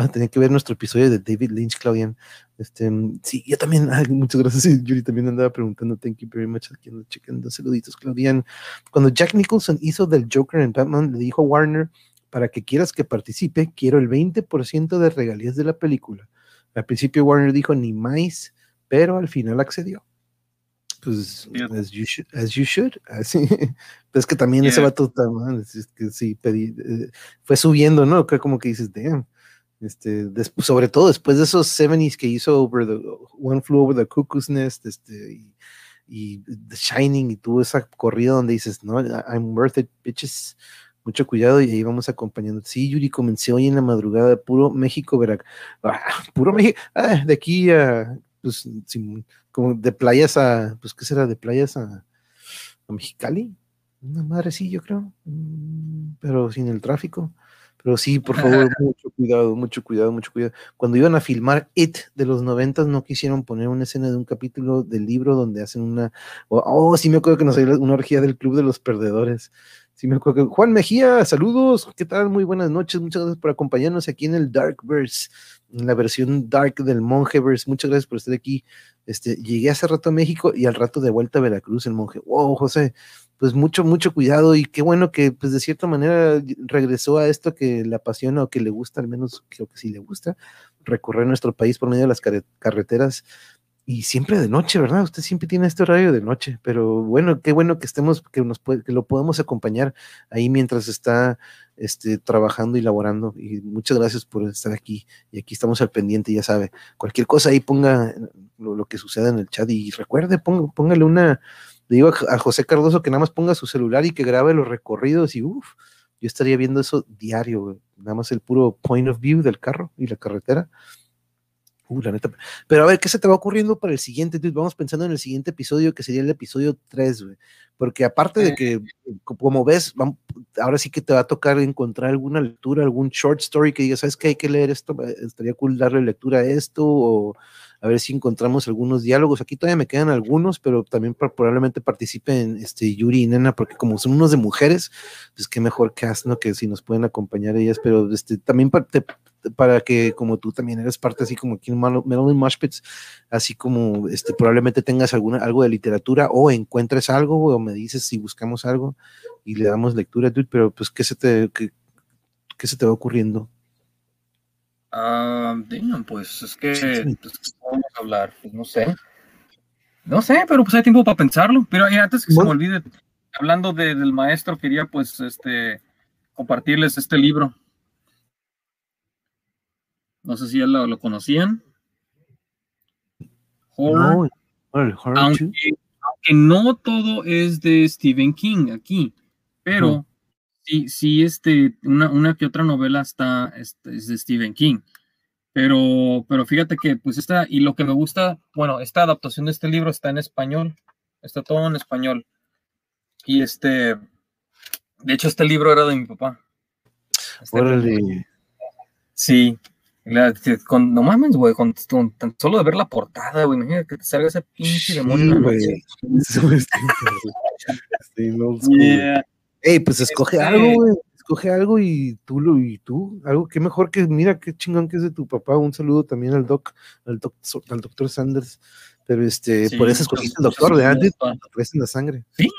tener que ver nuestro episodio de David Lynch, Claudian. Este, sí, yo también, muchas gracias. Yuri también andaba preguntando, thank you very much. Aquí ando chequeando saluditos, Claudian. Cuando Jack Nicholson hizo del Joker en Batman, le dijo a Warner, para que quieras que participe, quiero el 20% de regalías de la película. Al principio Warner dijo ni más, pero al final accedió. Pues, as you should. As you should así. Pues que también ese vato, es que sí, pedí, eh, fue subiendo, ¿no? Como que dices, damn este, sobre todo después de esos 70s que hizo over the, One Flew Over the Cuckoo's Nest este, y, The Shining y tuvo esa corrida donde dices, no, I'm worth it, bitches. Mucho cuidado y ahí vamos acompañando. Sí, Yuri, comencé hoy en la madrugada, puro México, Veracruz. Ah, puro México, ah, de aquí a, pues, como de playas a, pues, ¿qué será? De playas a, a Mexicali. Una madre sí, yo creo, mm, pero sin el tráfico. Pero sí, por favor, mucho cuidado, mucho cuidado, mucho cuidado. Cuando iban a filmar It de los noventas, no quisieron poner una escena de un capítulo del libro donde hacen una. Oh, sí me acuerdo que nos salió una orgía del Club de los Perdedores. Sí me acuerdo que. Juan Mejía, saludos, ¿qué tal? Muy buenas noches, muchas gracias por acompañarnos aquí en el Darkverse, en la versión Dark del Monjeverse. Muchas gracias por estar aquí. Este, llegué hace rato a México y al rato de vuelta a Veracruz, el monje. Wow, José, pues mucho, mucho cuidado y qué bueno que pues de cierta manera regresó a esto que le apasiona o que le gusta, al menos creo que sí le gusta, recorrer nuestro país por medio de las carreteras y siempre de noche, ¿verdad? Usted siempre tiene este horario de noche, pero bueno, qué bueno que estemos, que nos que lo podamos acompañar ahí mientras está este, trabajando y laborando. Y muchas gracias por estar aquí. Y aquí estamos al pendiente, ya sabe. Cualquier cosa ahí ponga lo, que suceda en el chat y recuerde, ponga, póngale una, le digo a, José Cardoso que nada más ponga su celular y que grabe los recorridos y uff, yo estaría viendo eso diario, nada más el puro point of view del carro y la carretera. Uh, la neta. Pero a ver, ¿qué se te va ocurriendo para el siguiente? Vamos pensando en el siguiente episodio, que sería el episodio 3, güey. Porque aparte de que, como ves, ahora sí que te va a tocar encontrar alguna lectura, algún short story que digas, ¿sabes qué hay que leer esto? Estaría cool darle lectura a esto, o a ver si encontramos algunos diálogos. Aquí todavía me quedan algunos, pero también probablemente participen este, Yuri y Nena, porque como son unos de mujeres, pues qué mejor que ¿no? Que si nos pueden acompañar ellas, pero este, también para que como tú también eres parte así como aquí en Melody Mushpits, así como este, probablemente tengas alguna, algo de literatura o encuentres algo o me dices si buscamos algo y le damos lectura, dude, pero pues ¿qué se te, qué se te va ocurriendo? Ah, pues es que pues, vamos a hablar, pues no sé. No sé, pero pues hay tiempo para pensarlo. Pero antes que se me olvide, hablando del maestro, quería pues este compartirles este libro. No sé si ya lo, conocían. Horror. aunque, no todo es de Stephen King aquí, pero sí, sí, este, una, una que otra novela está, este, es de Stephen King. Pero, pero fíjate que, pues, esta, y lo que me gusta, bueno, esta adaptación de este libro está en español, está todo en español. Y este, de hecho, este libro era de mi papá. Este Sí, con, no mames, güey, con, tan solo de ver la portada, güey, imagínate que te salga ese pinche demonio. Sí, yeah. Ey, pues escoge algo, güey. Escoge algo y tú lo y tú, algo que mejor que mira qué chingón que es de tu papá. Un saludo también al doc, al, doc, al doctor Sanders. Pero este, por eso escogiste el doctor, de antes, en la sangre. Sí,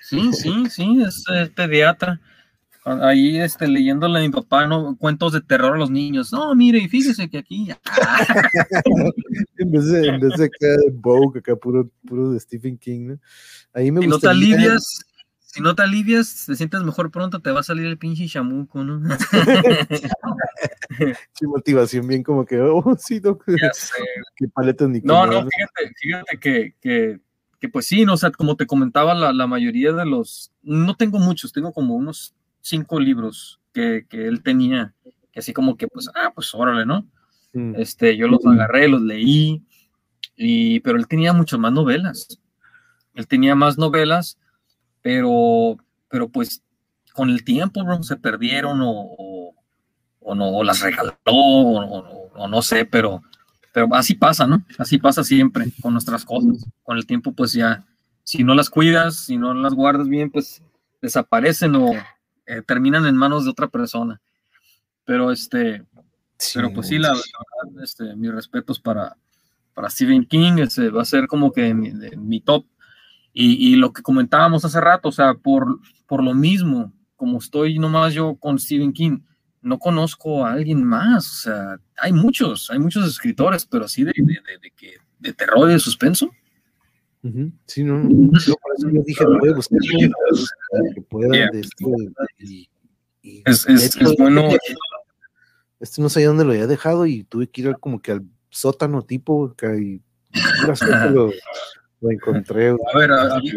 sí, sí, sí, es, pediatra. Ahí este, leyéndole a mi papá ¿no? cuentos de terror a los niños. No, mire, y fíjese que aquí. en vez de, en vez de acá de Vogue, acá puro, puro de Stephen King, ¿no? Ahí me si no te alivias, si no te alivias, te sientes mejor pronto, te va a salir el pinche chamuco, ¿no? sí, motivación bien como que, oh, sí, doc. Qué paletas ni No, no, fíjate, fíjate que, que, que, pues sí, no, o sea, como te comentaba, la, la mayoría de los, no tengo muchos, tengo como unos cinco libros que, que, él tenía, que así como que, pues, ah, pues órale, ¿no? Mm. Este, yo los agarré, los leí, y, pero él tenía muchas más novelas. Él tenía más novelas, pero, pero pues con el tiempo, bro, se perdieron o, o, no, o las regaló, o, o, no sé, pero, pero así pasa, ¿no? Así pasa siempre con nuestras cosas. Con el tiempo, pues ya, si no las cuidas, si no las guardas bien, pues desaparecen o, eh, terminan en manos de otra persona. Pero este, pero pues sí, la, verdad, este, mis respetos para, para Stephen King, ese va a ser como que mi, top. Y, y, lo que comentábamos hace rato, o sea, por, por lo mismo, como estoy nomás yo con Stephen King, no conozco a alguien más, o sea, hay muchos, hay muchos escritores, pero así de, de, de, de terror y de suspenso, Sí, no, yo por eso yo dije, voy a buscar que pueda de esto. Y, es, es, es, bueno. Este no sé dónde lo había dejado y tuve que ir como que al sótano tipo y lo, lo, encontré. A ver,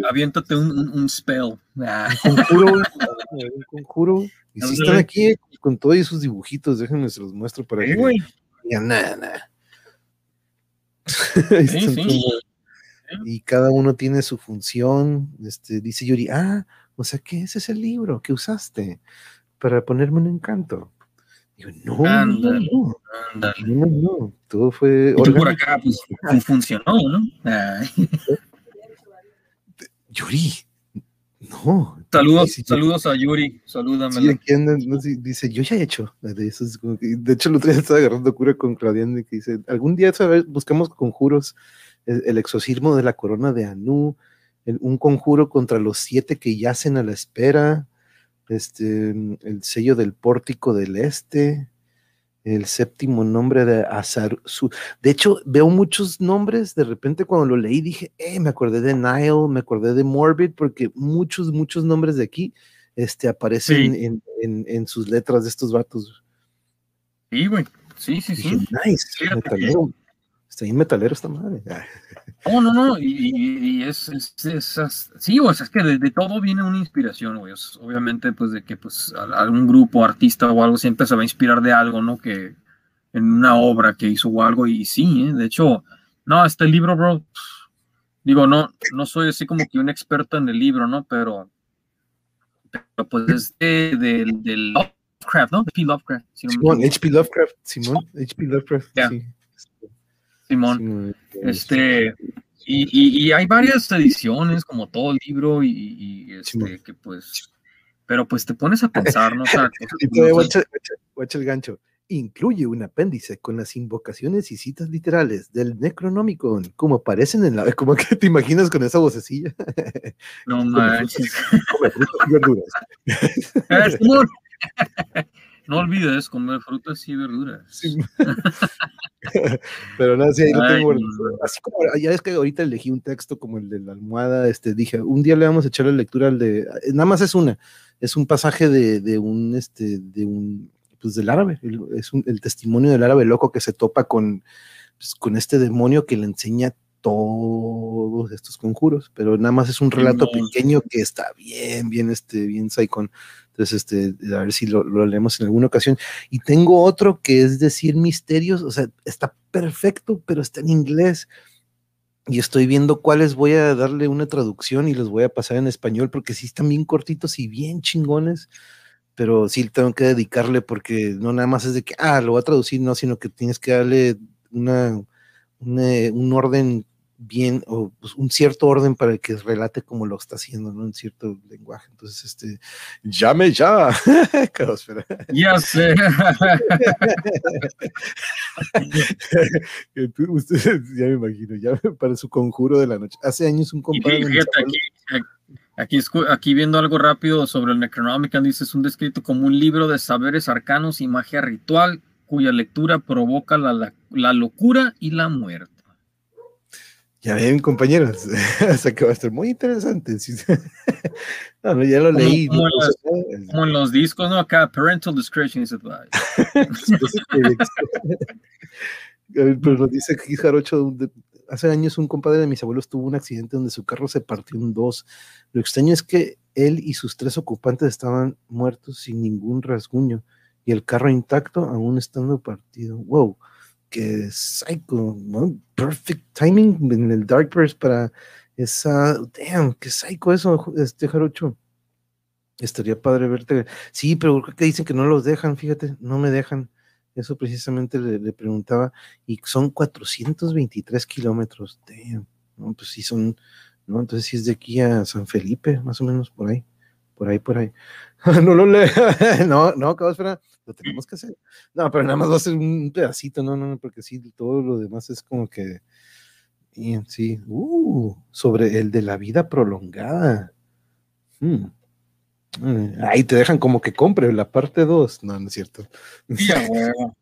aviéntate un, un, spell. Ah. Un conjuro, un conjuro. Y si están aquí con todos esos dibujitos, déjenme se los muestro para que vean nada, nada. sí, sí y cada uno tiene su función. Este, dice Yuri, ah, o sea que ese es el libro que usaste para ponerme un encanto. Digo, no, no, no, no, no, todo fue. Y por acá, pues, funcionó, ¿no? Yuri, no. Saludos, saludos a Yuri, salúdame. Sí, aquí andan, no, dice, yo ya he hecho de eso. de hecho, el otro día estaba agarrando cura con Claudian que dice, algún día buscamos conjuros el, exorcismo de la corona de Anú, un conjuro contra los siete que yacen a la espera, este, el sello del pórtico del este, el séptimo nombre de Azar. De hecho, veo muchos nombres, de repente cuando lo leí dije, eh, me acordé de Nile, me acordé de Morbid, porque muchos, muchos nombres de aquí este, aparecen en, sus letras de estos vatos. Sí, güey. Sí, sí, sí. Nice. Está bien metalero esta madre. No, no, no, y, es, es, sí, o sea, es que de, todo viene una inspiración, güey. Obviamente, pues de que pues algún grupo, artista o algo siempre se va a inspirar de algo, ¿no? Que en una obra que hizo o algo, y sí, ¿eh? de hecho, no, este libro, bro, digo, no, no soy así como que un experto en el libro, ¿no? Pero, pero pues es de, del Lovecraft, ¿no? H.P. Lovecraft. Simón, H.P. Lovecraft, Simón, H.P. Lovecraft, sí. Simón. este, y, y, hay varias ediciones, como todo el libro, y, este, que pues, pero pues te pones a pensar, ¿no? O sea, el gancho. Incluye un apéndice con las invocaciones y citas literales del Necronomicon, como aparecen en la. Como que te imaginas con esa vocecilla. No manches. Come frutas y verduras. No olvides comer frutas y verduras. Pero no, sí, ahí lo tengo. Así como ya es que ahorita elegí un texto como el de la almohada, este, dije, un día le vamos a echar la lectura al de, nada más es una, es un pasaje de, de un, este, de un, pues del árabe, es un, el testimonio del árabe loco que se topa con, pues, con este demonio que le enseña todos estos conjuros, pero nada más es un relato pequeño que está bien, bien, este, bien saicón. Entonces, este, a ver si lo, leemos en alguna ocasión. Y tengo otro que es decir misterios, o sea, está perfecto, pero está en inglés. Y estoy viendo cuáles voy a darle una traducción y los voy a pasar en español porque sí están bien cortitos y bien chingones, pero sí tengo que dedicarle porque no nada más es de que, ah, lo voy a traducir, no, sino que tienes que darle una, un orden bien o pues, un cierto orden para que relate como lo está haciendo, ¿no? En cierto lenguaje. Entonces, este, llame ya. ya sé. Ustedes, ya me imagino, ya para su conjuro de la noche. Hace años un compadre. Aquí, aquí viendo algo rápido sobre el Necronomicon, dice es un descrito como un libro de saberes arcanos y magia ritual cuya lectura provoca la, la, locura y la muerte. Ya ven, compañeros, o sea que va a estar muy interesante. no, ya lo leí. Como, en los discos, ¿no? Acá, parental discretion is advised. Pero nos dice aquí Jarocho, hace años un compadre de mis abuelos tuvo un accidente donde su carro se partió en dos. Lo extraño es que él y sus tres ocupantes estaban muertos sin ningún rasguño y el carro intacto aún estando partido. Wow, qué psycho, perfect timing en el Darkverse para esa, damn, qué psycho eso, este Jarocho. Estaría padre verte. Sí, pero creo que dicen que no los dejan, fíjate, no me dejan. Eso precisamente le, preguntaba. Y son 423 kilómetros. No, pues sí son, ¿no? Entonces sí es de aquí a San Felipe, más o menos por ahí. Por ahí, por ahí. no lo le. no, no, acabo espera. Lo tenemos que hacer. No, pero nada más va a ser un pedacito, no, no, porque sí, todo lo demás es como que. Sí, uh, sobre el de la vida prolongada. Hmm. Mm, ahí te dejan como que compre la parte 2. No, no es cierto.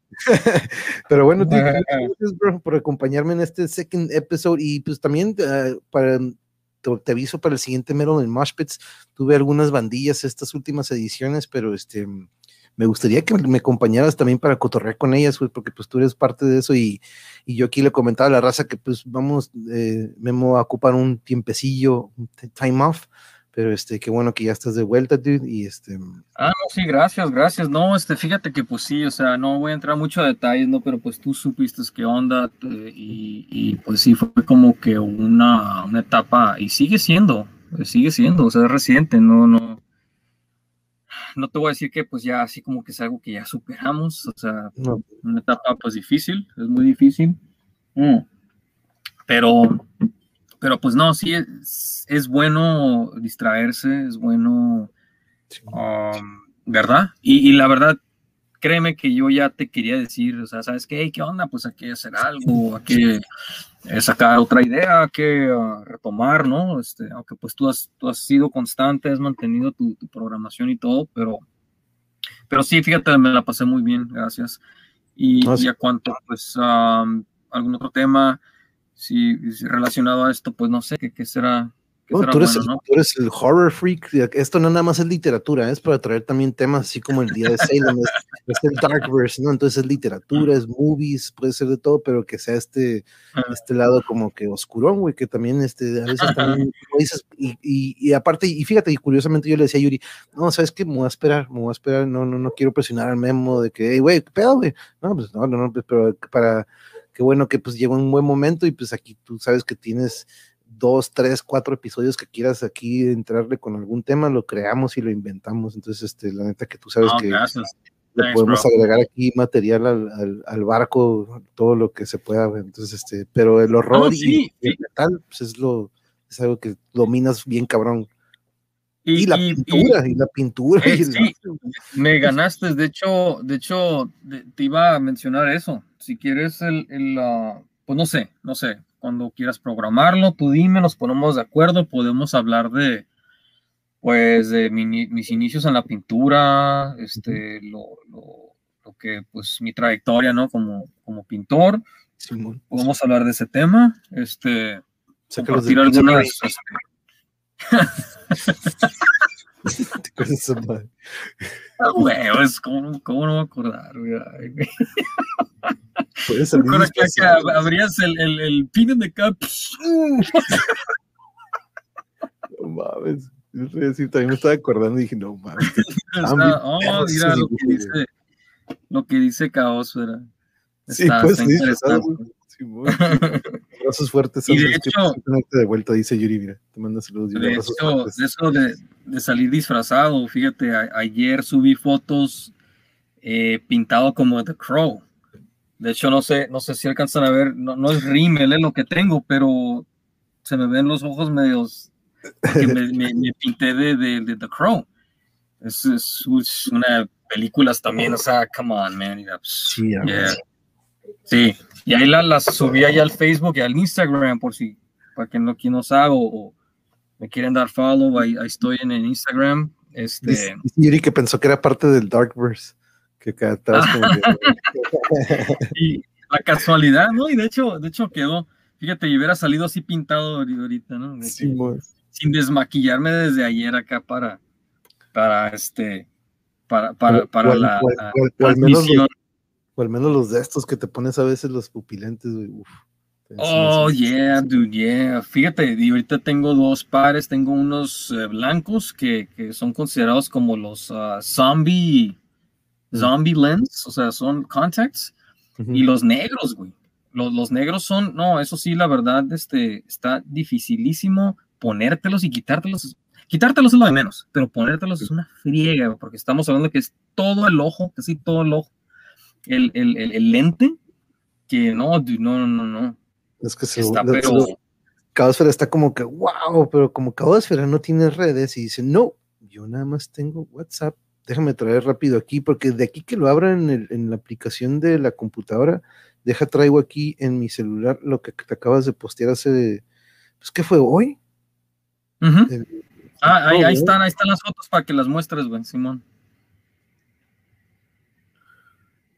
Pero bueno, gracias por acompañarme en este second episode y pues también uh, para te, aviso para el siguiente mero en Moshpits. Tuve algunas bandillas estas últimas ediciones, pero este me gustaría que me acompañaras también para cotorrear con ellas, porque pues tú eres parte de eso y, y, yo aquí le comentaba a la raza que pues vamos, eh, Memo a ocupar un tiempecillo, un time off, pero este, qué bueno que ya estás de vuelta, dude, y este... Ah, no, sí, gracias, gracias. No, este, fíjate que pues sí, o sea, no voy a entrar mucho a detalles, ¿no? Pero pues tú supiste qué onda y, y, pues sí, fue como que una, una etapa, y sigue siendo, sigue siendo, o sea, es reciente, no, no, no te voy a decir que pues ya así como que es algo que ya superamos, o sea, una etapa pues difícil, es muy difícil, mm. pero pero pues no, sí es, es bueno distraerse, es bueno, um, ¿verdad? Y, la verdad, créeme que yo ya te quería decir, o sea, ¿sabes qué? ¿Qué onda? Pues hay que hacer algo, hay que eh, sacar otra idea, hay que uh, retomar, ¿no? Este, aunque pues tú has, tú has sido constante, has mantenido tu, programación y todo, pero, pero sí, fíjate, me la pasé muy bien, gracias. Y, ah, a cuanto, pues, um, algún otro tema, si, relacionado a esto, pues no sé qué, será. Tú, eres el, horror freak. Esto no nada más es literatura, es para traer también temas así como el día de Salem, es, el Darkverse, ¿no? Entonces es literatura, es movies, puede ser de todo, pero que sea este, este lado como que oscurón, güey, que también este, a veces también, dices, y, y, aparte, y fíjate, y curiosamente yo le decía a Yuri, no, ¿sabes qué? Me voy a esperar, me voy a esperar, no, no, no quiero presionar al memo de que, hey, güey, ¿qué pedo, güey? No, pues no, no, no, pues, pero para qué bueno que pues llegó un buen momento y pues aquí tú sabes que tienes dos, tres, cuatro episodios que quieras aquí entrarle con algún tema, lo creamos y lo inventamos. Entonces, este, la neta que tú sabes que le podemos agregar aquí material al, al, barco, todo lo que se pueda. Entonces, este, pero el horror y, el metal, pues es lo, es algo que dominas bien cabrón. Y, la pintura, y, la pintura. Eh, me ganaste, de hecho, de hecho, te iba a mencionar eso. Si quieres el, el pues no sé, no sé, cuando quieras programarlo, tú dime, nos ponemos de acuerdo, podemos hablar de, pues, de mis inicios en la pintura, este, lo, lo, que, pues, mi trayectoria, ¿no? Como, como pintor. Podemos hablar de ese tema, este, compartir algunas... Ah, es como, ¿cómo no me acordar, Puedes que, abrías el, el, el pin en the cup. no mames. Decir, también me estaba acordando y dije, no mames. oh, mira lo que dice, lo que dice Caos, ¿verdad? sí, pues sí, abrazos fuertes. Y de hecho, de vuelta, dice Yuri, mira, te manda saludos. De hecho, de eso de, de, salir disfrazado, fíjate, ayer subí fotos eh, pintado como The Crow. De hecho, no sé, no sé si alcanzan a ver, no, no es rímel es lo que tengo, pero se me ven los ojos medios que me, me, pinté de, de, The Crow. Es, es, una película también, o sea, come on, man. Sí, yeah. sí, y ahí las la subí ahí al Facebook y al Instagram, por si, para quien no, quien no sabe, o, me quieren dar follow, ahí, estoy en, Instagram. Este... Yuri que pensó que era parte del Darkverse. Que y la casualidad, ¿no? Y de hecho, de hecho quedó, fíjate, y hubiera salido así pintado ahorita, ¿no? sin desmaquillarme desde ayer acá para, para este, para, para, para la, o, al menos los, o, al menos los, de estos que te pones a veces los pupilentes, Uf. Oh, yeah, dude, yeah. Fíjate, y ahorita tengo dos pares, tengo unos eh, blancos que, que, son considerados como los uh, zombie, zombie lens, o sea, son contacts, y los negros, güey. Los, los, negros son, no, eso sí, la verdad, este, está dificilísimo ponértelos y quitártelos. Quitártelos es lo de menos, pero ponértelos es una friega, porque estamos hablando que es todo el ojo, casi todo el ojo. El, el, el, lente, que no, dude, no, no, no. Es que se está, pero... Caosfera está como que, wow, pero como Caosfera no tiene redes y dice, no, yo nada más tengo WhatsApp. Déjame traer rápido aquí, porque de aquí que lo abran en, en, la aplicación de la computadora, deja traigo aquí en mi celular lo que te acabas de postear hace, pues, ¿qué fue hoy? ah, ahí, ahí, están, ahí están las fotos para que las muestres, güey, Simón.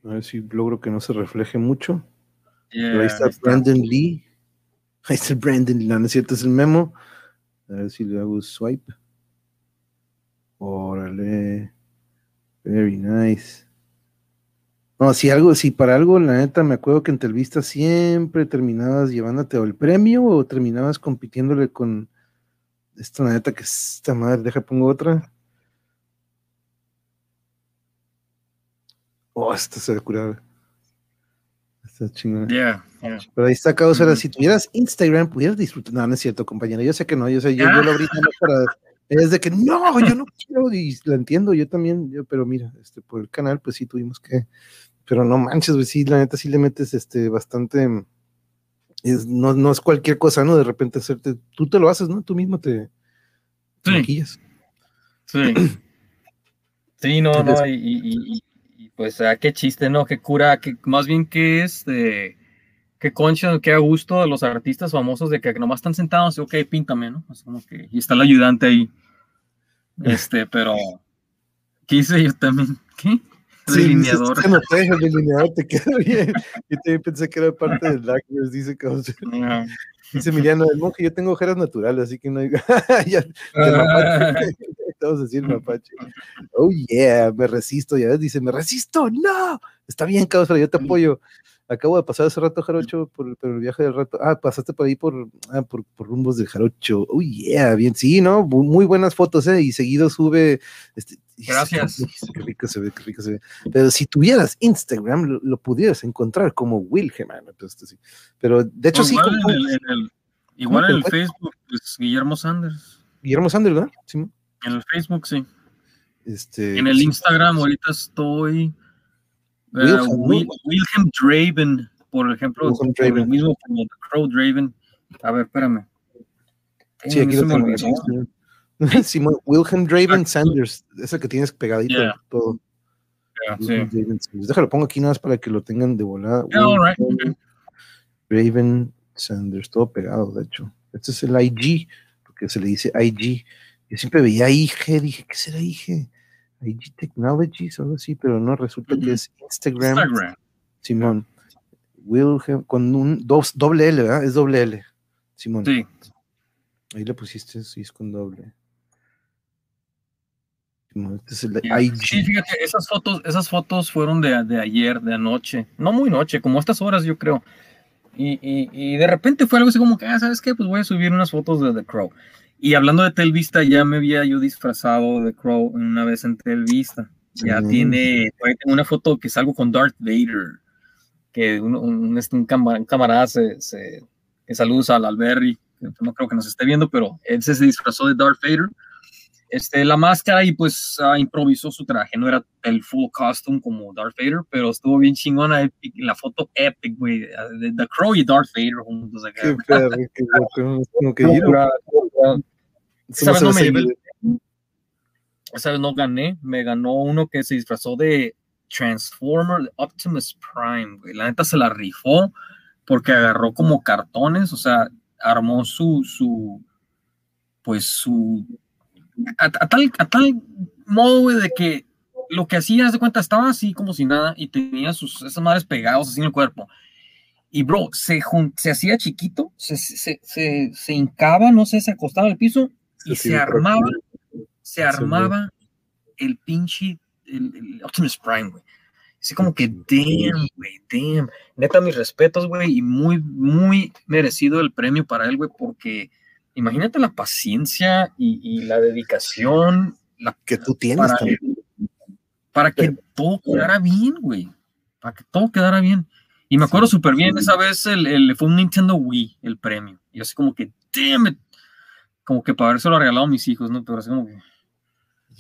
A ver si logro que no se refleje mucho ahí está Brandon Lee. Ahí está Brandon Lee. No, es cierto, es el memo. A ver si le hago swipe. Órale. Very nice. No, si algo, si para algo, la neta, me acuerdo que en Telvista siempre terminabas llevándote el premio o terminabas compitiéndole con esta neta que esta madre, deja pongo otra. Oh, esta se ve curada. Está chingón. Pero ahí está causa. Si tuvieras Instagram, pudieras disfrutar. No, no es cierto, compañero. Yo sé que no. Yo sé, yo, lo abrí para. Es de que no, yo no quiero. Y lo entiendo, yo también. Yo, pero mira, este, por el canal, pues sí tuvimos que. Pero no manches, pues sí, la neta sí le metes este bastante. Es, no, no es cualquier cosa, ¿no? De repente hacerte. Tú te lo haces, ¿no? Tú mismo te. maquillas. Sí. Sí, no, no, y, pues, ah, qué chiste, ¿no? Qué cura, que más bien que es, qué concha, qué a gusto de los artistas famosos de que nomás están sentados y, ok, píntame, ¿no? como que, y está el ayudante ahí. Este, pero, ¿qué hice yo también? ¿Qué? Delineador. Sí, no te el delineador te queda bien. Yo también pensé que era parte del Lackers, dice que Dice Emiliano, el monje, yo tengo ojeras naturales, así que no hay. ya, Vamos a decir mapache. Oh yeah, me resisto, ya ves, dice, me resisto, no. Está bien, cabrón, yo te apoyo. Acabo de pasar hace rato Jarocho por, por, el viaje del rato. Ah, pasaste por ahí por, ah, por, por, rumbos de Jarocho. Oh yeah, bien, sí, ¿no? Muy buenas fotos, ¿eh? Y seguido sube. Este, Gracias. Qué rico se ve, qué rico se ve. Pero si tuvieras Instagram, lo, pudieras encontrar como Wilhelm. Pues, este, sí. Pero de hecho, sí. Igual en el, igual en el Facebook, pues, Guillermo Sanders. Guillermo Sanders, ¿verdad? Sí. En el Facebook, sí. Este, en el Instagram ahorita estoy uh, Wilhelm, Draven, por ejemplo, por el mismo como Crow Draven. A ver, espérame. Sí, aquí lo tengo. Simón, Wilhelm Draven Sanders, ese que tienes pegadito yeah. todo. Yeah, sí. Déjalo, pongo aquí nada más para que lo tengan de volada. Yeah, right. Raven Sanders, todo pegado, de hecho. Este es el IG, porque se le dice IG. Yo siempre veía IG, dije, ¿qué será IG? IG Technologies o algo así, pero no, resulta que es Instagram. Instagram. Simón. Wilhelm, con un dos, doble L, ¿verdad? Es doble L. Simón. Sí. Ahí le pusiste, sí, es con doble. Este es el IG. Sí, fíjate, esas fotos, esas fotos fueron de, de, ayer, de anoche. No muy noche, como estas horas, yo creo. Y, y, y, de repente fue algo así como que, ah, ¿sabes qué? Pues voy a subir unas fotos de The Crow. Y hablando de Telvista, ya me había yo disfrazado de Crow una vez en Telvista. Ya tiene, una foto que salgo con Darth Vader, que un, un, este, un camarada se, se que saluda al Alberry, no creo que nos esté viendo, pero él se disfrazó de Darth Vader este, la máscara y pues uh, improvisó su traje, no era el full costume como Darth Vader, pero estuvo bien chingona epic, la foto epic, güey, de The Crow y Darth Vader juntos acá. Qué perro, qué loco, como que ¿Sabes? No me ¿Sabes? No gané, me ganó uno que se disfrazó de Transformer de Optimus Prime, güey. La neta se la rifó porque agarró como cartones, o sea, armó su, su, pues su, a, tal, a tal modo, güey, de que lo que hacía, de cuenta, estaba así como si nada y tenía sus, esas madres pegados así en el cuerpo. Y bro, se, se hacía chiquito, se, se, se, se, hincaba, no sé, se acostaba al piso y se armaba, se armaba el pinche, el, Optimus Prime, güey. Así como que, damn, güey, damn. Neta, mis respetos, güey, y muy, muy merecido el premio para él, güey, porque imagínate la paciencia y, la dedicación la, que tú tienes para, para que todo quedara bien, güey. Para que todo quedara bien. Y me acuerdo súper bien, esa vez el, fue un Nintendo Wii el premio. Y así como que, damn Como que para haberse lo regalado a mis hijos, ¿no? Pero así como que,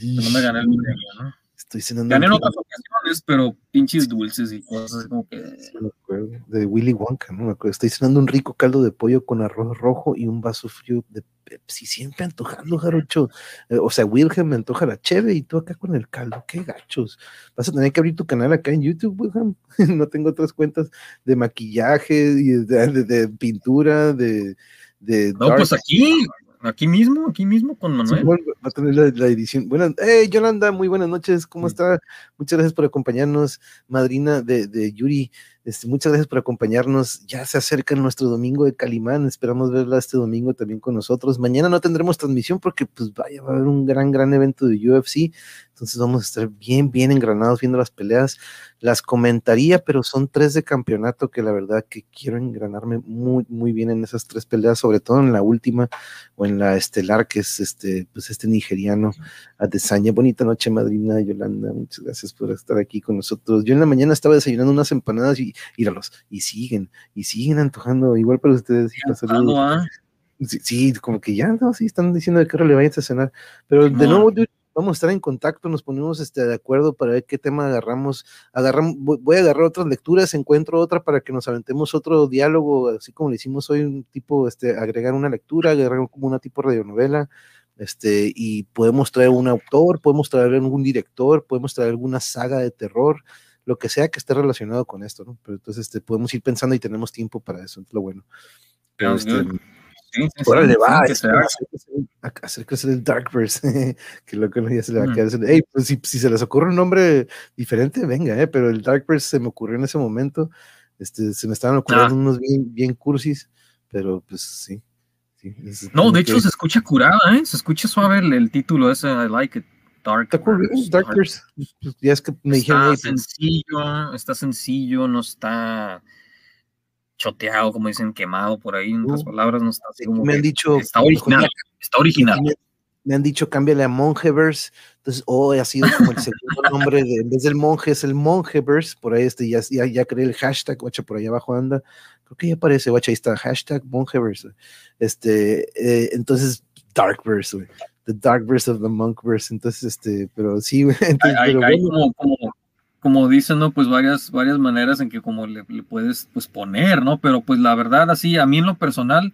no me gané el premio, ¿no? Estoy cenando. Gané en otras ocasiones, pero pinches dulces y cosas como que. me acuerdo, de Willy Wonka, ¿no? Me acuerdo. Estoy cenando un rico caldo de pollo con arroz rojo y un vaso frío de Pepsi. Siempre antojando, Jarocho. Eh, o sea, Wilhelm me antoja la cheve y tú acá con el caldo. Qué gachos. Vas a tener que abrir tu canal acá en YouTube, Wilhelm. no tengo otras cuentas de maquillaje, y de, pintura, de. de no, pues aquí, Aquí mismo, aquí mismo con Manuel. va a tener la, edición. Buenas, hey, Yolanda, muy buenas noches, ¿cómo está? Muchas gracias por acompañarnos, madrina de, de Yuri. Este, muchas gracias por acompañarnos. Ya se acerca nuestro domingo de Calimán. Esperamos verla este domingo también con nosotros. Mañana no tendremos transmisión porque pues vaya, va a haber un gran, gran evento de UFC. Entonces vamos a estar bien, bien engranados viendo las peleas. Las comentaría, pero son tres de campeonato que la verdad que quiero engranarme muy, muy bien en esas tres peleas, sobre todo en la última o en la estelar, que es este, pues este nigeriano Adesanya. Bonita noche, madrina Yolanda. Muchas gracias por estar aquí con nosotros. Yo en la mañana estaba desayunando unas empanadas y íralos, y siguen, y siguen antojando, igual para ustedes. ¿ah? Sí, como que ya, no, sí, están diciendo de que ahora le vayan a cenar, pero de nuevo, vamos a estar en contacto, nos ponemos este, de acuerdo para ver qué tema agarramos, agarramos, voy a agarrar otras lecturas, encuentro otra para que nos aventemos otro diálogo, así como le hicimos hoy, un tipo, este, agregar una lectura, agregar como una tipo radionovela, este, y podemos traer un autor, podemos traer algún director, podemos traer alguna saga de terror, lo que sea que esté relacionado con esto, ¿no? Pero entonces este, podemos ir pensando y tenemos tiempo para eso, es lo bueno. Pero este, sí, órale, va, a hacer crecer el Darkverse, que lo que ya se le va a quedar. Hey, pues si, si, se les ocurre un nombre diferente, venga, eh, pero el Darkverse se me ocurrió en ese momento, este, se me estaban ocurriendo ah. unos bien, bien cursis, pero pues sí. sí no, de hecho se escucha curada, ¿eh? Se escucha suave el, el título ese, I like it. Dark. Darkers. Pues, ya es que me dijeron. Está pues sencillo, está sencillo, no está choteado, como dicen, quemado por ahí, en otras palabras, no está así como. Me han dicho. Está original, está original. Me, han dicho, cámbiale a Mongeverse. Entonces, oh, ha sido como el segundo nombre de, en vez del monje, es el Mongeverse. Por ahí este, ya, ya, ya creé el hashtag, guacha, por ahí abajo anda. Creo que ya aparece, guacha, ahí está, hashtag Mongeverse. Este, eh, entonces, Darkverse, güey. The Darkverse of the Monkverse. Entonces, este, pero sí, hay, hay como, como, como, dicen, ¿no? Pues varias, varias maneras en que como le, puedes pues poner, ¿no? Pero pues la verdad, así, a mí en lo personal,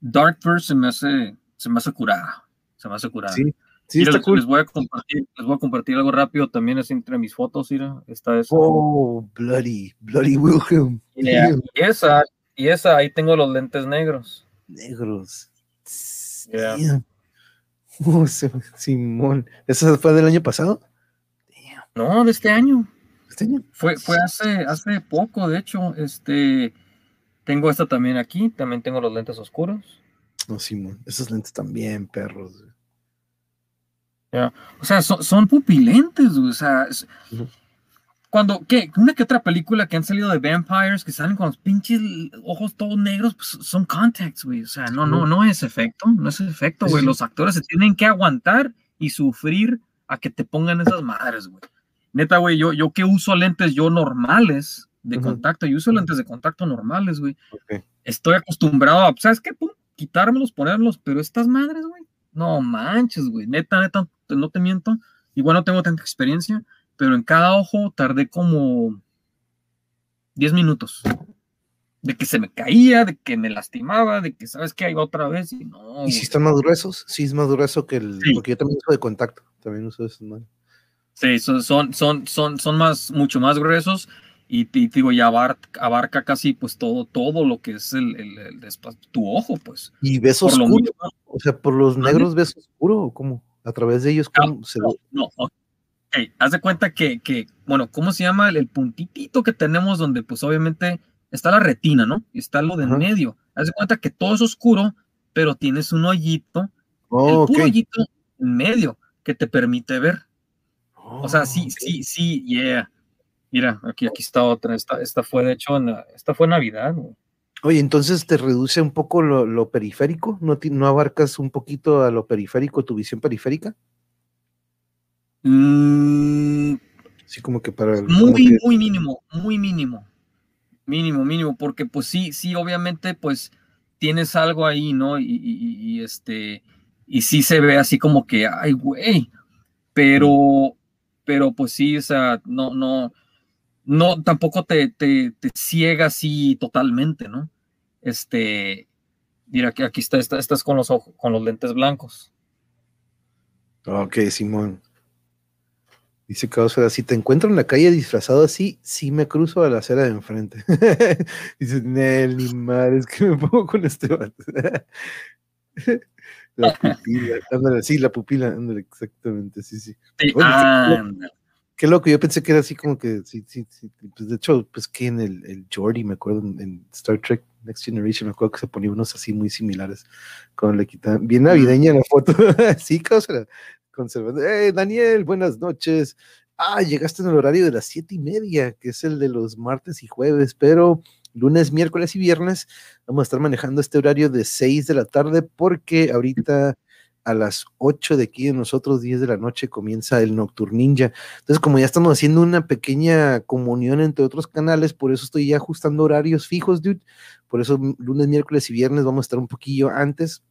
Darkverse se me hace, se me hace curada. Se me hace curada. Sí. Sí, está les, cool. les, voy a compartir, les voy a compartir algo rápido también es entre mis fotos, mira, esta es. Oh, bloody, bloody Wilhelm. y esa, y esa, ahí tengo los lentes negros. Negros. Yeah. Simón, ¿eso fue del año pasado? No, de este año. ¿Este año? Fue, fue hace, hace poco, de hecho. Este, tengo esta también aquí, también tengo los lentes oscuros. No, Simón, esos lentes también, perros. O sea, son, pupilentes, o sea, cuando, ¿qué? Una que otra película que han salido de vampires que salen con los pinches ojos todos negros, pues son contacts, güey. O sea, no, no, no es efecto, no es efecto, güey. Los actores se tienen que aguantar y sufrir a que te pongan esas madres, güey. Neta, güey, yo, yo que uso lentes yo normales de contacto, yo uso lentes de contacto normales, güey. Estoy acostumbrado a, ¿sabes qué? Pum, quitármelos, ponerlos, pero estas madres, güey, no manches, güey. Neta, neta, no te miento. Igual no tengo tanta experiencia pero en cada ojo tardé como 10 minutos. De que se me caía, de que me lastimaba, de que sabes que hay otra vez y no. ¿Y si están más gruesos? Sí, es más grueso que el. Porque yo también uso de contacto, también uso esos Sí, son, son, son, son, son más, mucho más gruesos. y te digo, ya abarca, casi pues todo, todo lo que es el, el, tu ojo, pues. Y ves oscuro, o sea, por los negros ves oscuro, ¿o cómo? A través de ellos, ¿cómo se ve? No, ok, haz de cuenta que, que, bueno, ¿cómo se llama? El, puntitito que tenemos donde pues obviamente está la retina, ¿no? Y está lo de en medio. Haz de cuenta que todo es oscuro, pero tienes un hoyito, el oh, puro hoyito en medio que te permite ver. o sea, sí, oh, sí, sí, yeah. Mira, aquí, aquí está otra. Esta, esta fue, de hecho, en esta fue Navidad. Oye, entonces te reduce un poco lo, periférico, ¿No, ¿No abarcas un poquito a lo periférico, tu visión periférica? Mm, sí, como que para... muy, muy mínimo, muy mínimo. Mínimo, mínimo, porque pues sí, sí, obviamente, pues tienes algo ahí, ¿no? Y, este, y sí se ve así como que, ay, güey, pero, pero pues sí, o sea, no, no, no, tampoco te, te, ciega así totalmente, ¿no? Este, mira que aquí está, estás con los ojos, con los lentes blancos. Ok, Simón. Dice Caosfera, si te encuentro en la calle disfrazado así, sí me cruzo a la acera de enfrente. Dice, Nel, ni madre, es que me pongo con este la pupila, ándale, sí, la pupila, ándale, exactamente, sí, sí. Qué loco, yo pensé que era así como que, sí, sí, sí, pues de hecho, pues que en el, el Jordi, me acuerdo, en, Star Trek Next Generation, me acuerdo que se ponía unos así muy similares, con le quitan, bien navideña la foto, sí, cosa, conservando. Hey, Daniel, buenas noches. Ah, llegaste en el horario de las siete y media, que es el de los martes y jueves, pero lunes, miércoles y viernes vamos a estar manejando este horario de seis de la tarde porque ahorita a las 8 de aquí de nosotros, 10 de la noche, comienza el Nocturninja. Entonces, como ya estamos haciendo una pequeña comunión entre otros canales, por eso estoy ya ajustando horarios fijos, dude. Por eso lunes, miércoles y viernes vamos a estar un poquillo antes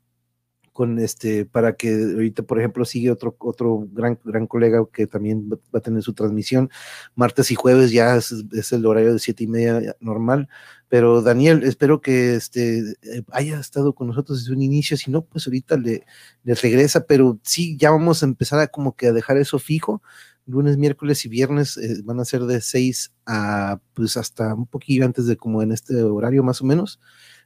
con este, para que ahorita, por ejemplo, sigue otro, otro gran, gran colega que también va a tener su transmisión. Martes y jueves ya es, el horario de siete y media normal. Pero Daniel, espero que este haya estado con nosotros desde un inicio. Si no, pues ahorita le, le regresa, pero sí, ya vamos a empezar a como que a dejar eso fijo. Lunes, miércoles y viernes eh, van a ser de seis a pues hasta un poquillo antes de como en este horario más o menos.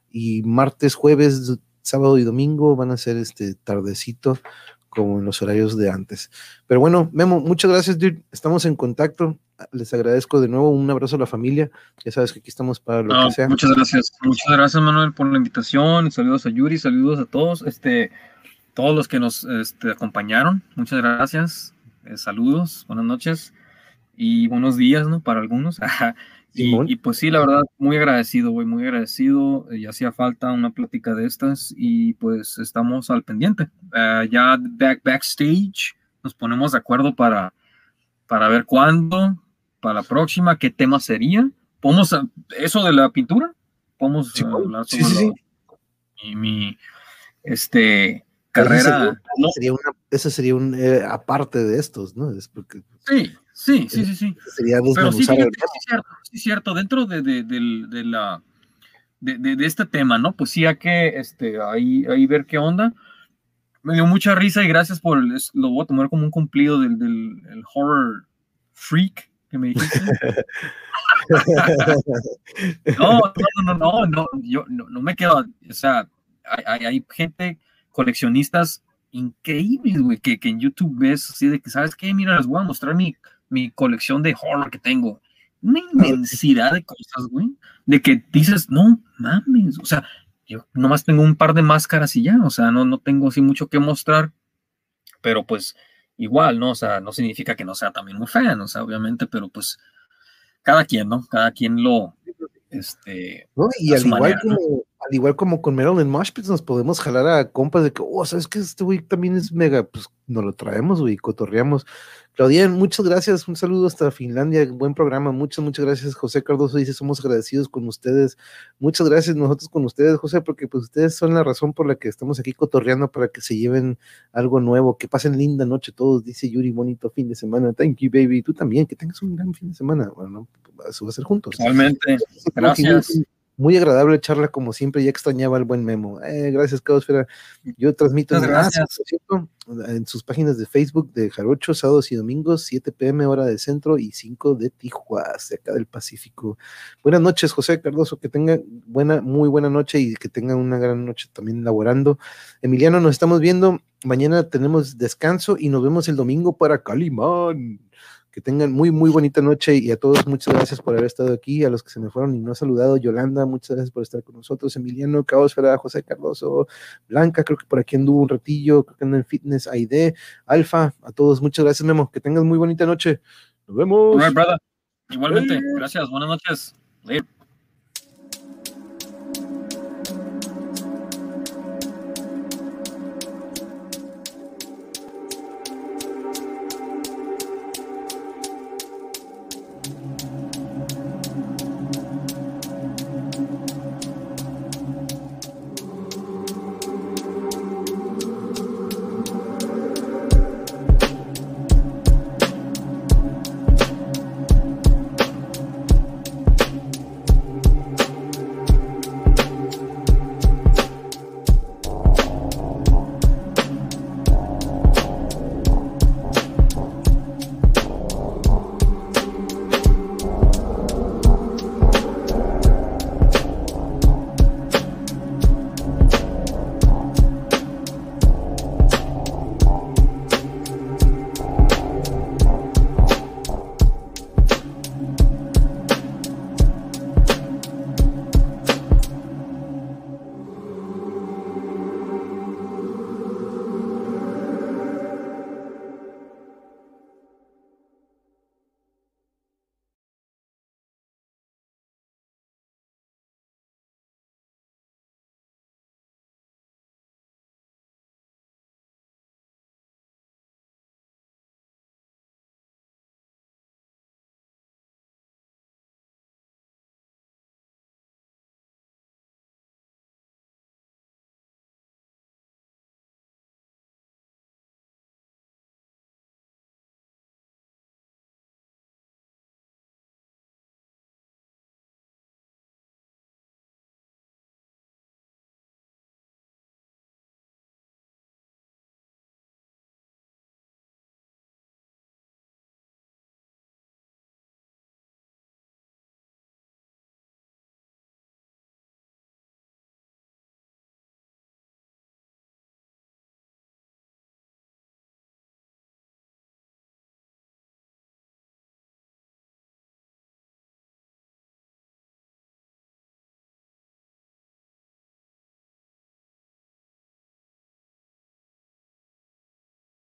Y martes, jueves, sábado y domingo van a ser este tardecito como en los horarios de antes. Pero bueno, Memo, muchas gracias, dude. Estamos en contacto. Les agradezco de nuevo. Un abrazo a la familia. Ya sabes que aquí estamos para lo que sea. Muchas gracias. Muchas gracias, Manuel, por la invitación. Saludos a Yuri, saludos a todos. Este, todos los que nos este, acompañaron. Muchas gracias. Eh, saludos, buenas noches y buenos días, ¿no? Para algunos. Y, pues sí, la verdad, muy agradecido, güey, muy agradecido. Y hacía falta una plática de estas y pues estamos al pendiente. Ah, ya back, backstage nos ponemos de acuerdo para, para ver cuándo, para la próxima, qué tema sería. ¿Podemos, eso de la pintura? ¿Podemos hablar sobre sí, sí, mi, este, carrera? Ese sería, un, eh, aparte de estos, ¿no? Es porque, sí, Sí, sí, sí, sí. Sería Pero sí, fíjate, sí, cierto, sí, cierto, dentro de, de, de, la, de, este tema, ¿no? Pues sí, hay que este, ahí, ahí ver qué onda. Me dio mucha risa y gracias por, lo voy a tomar como un cumplido del, del horror freak que me dijiste. no, no, no, no, yo no, no me quedo, o sea, hay, hay gente, coleccionistas increíbles, güey, que, que en YouTube ves así de que, ¿sabes qué? Mira, les voy a mostrar mi mi colección de horror que tengo. Una inmensidad de cosas, güey, de que dices, no mames, o sea, yo nomás tengo un par de máscaras y ya, o sea, no, no tengo así mucho que mostrar, pero pues igual, ¿no? O sea, no significa que no sea también muy fan, o sea, obviamente, pero pues cada quien, ¿no? Cada quien lo, este... Y al igual, como, al igual como con Marilyn Moshpits nos podemos jalar a compas de que, oh, ¿sabes que Este güey también es mega, pues nos lo traemos, güey, cotorreamos. Claudia, muchas gracias, un saludo hasta Finlandia, buen programa, muchas, muchas gracias. José Cardoso dice, somos agradecidos con ustedes. Muchas gracias nosotros con ustedes, José, porque pues ustedes son la razón por la que estamos aquí cotorreando para que se lleven algo nuevo, que pasen linda noche todos, dice Yuri, bonito fin de semana. Thank you, baby. Tú también, que tengas un gran fin de semana. Bueno, eso va a ser juntos. Igualmente, gracias. muy agradable charla como siempre, ya extrañaba el buen Memo. Eh, gracias, Caosfera. Yo transmito en, sus páginas de Facebook de Jarocho, sábados y domingos, 7 pm hora del centro y 5 de Tijuana, de acá del Pacífico. Buenas noches, José Cardoso, que tenga buena, muy buena noche y que tenga una gran noche también laborando. Emiliano, nos estamos viendo. Mañana tenemos descanso y nos vemos el domingo para Calimán. Que tengan muy, muy bonita noche y a todos muchas gracias por haber estado aquí. A los que se me fueron y no he saludado, Yolanda, muchas gracias por estar con nosotros. Emiliano, Caosfera, José Cardoso, Blanca, creo que por aquí anduvo un ratillo, creo que anda en Fitness, Aide, Alfa, a todos muchas gracias, Memo. Que tengan muy bonita noche. Nos vemos. Igualmente, gracias, buenas noches.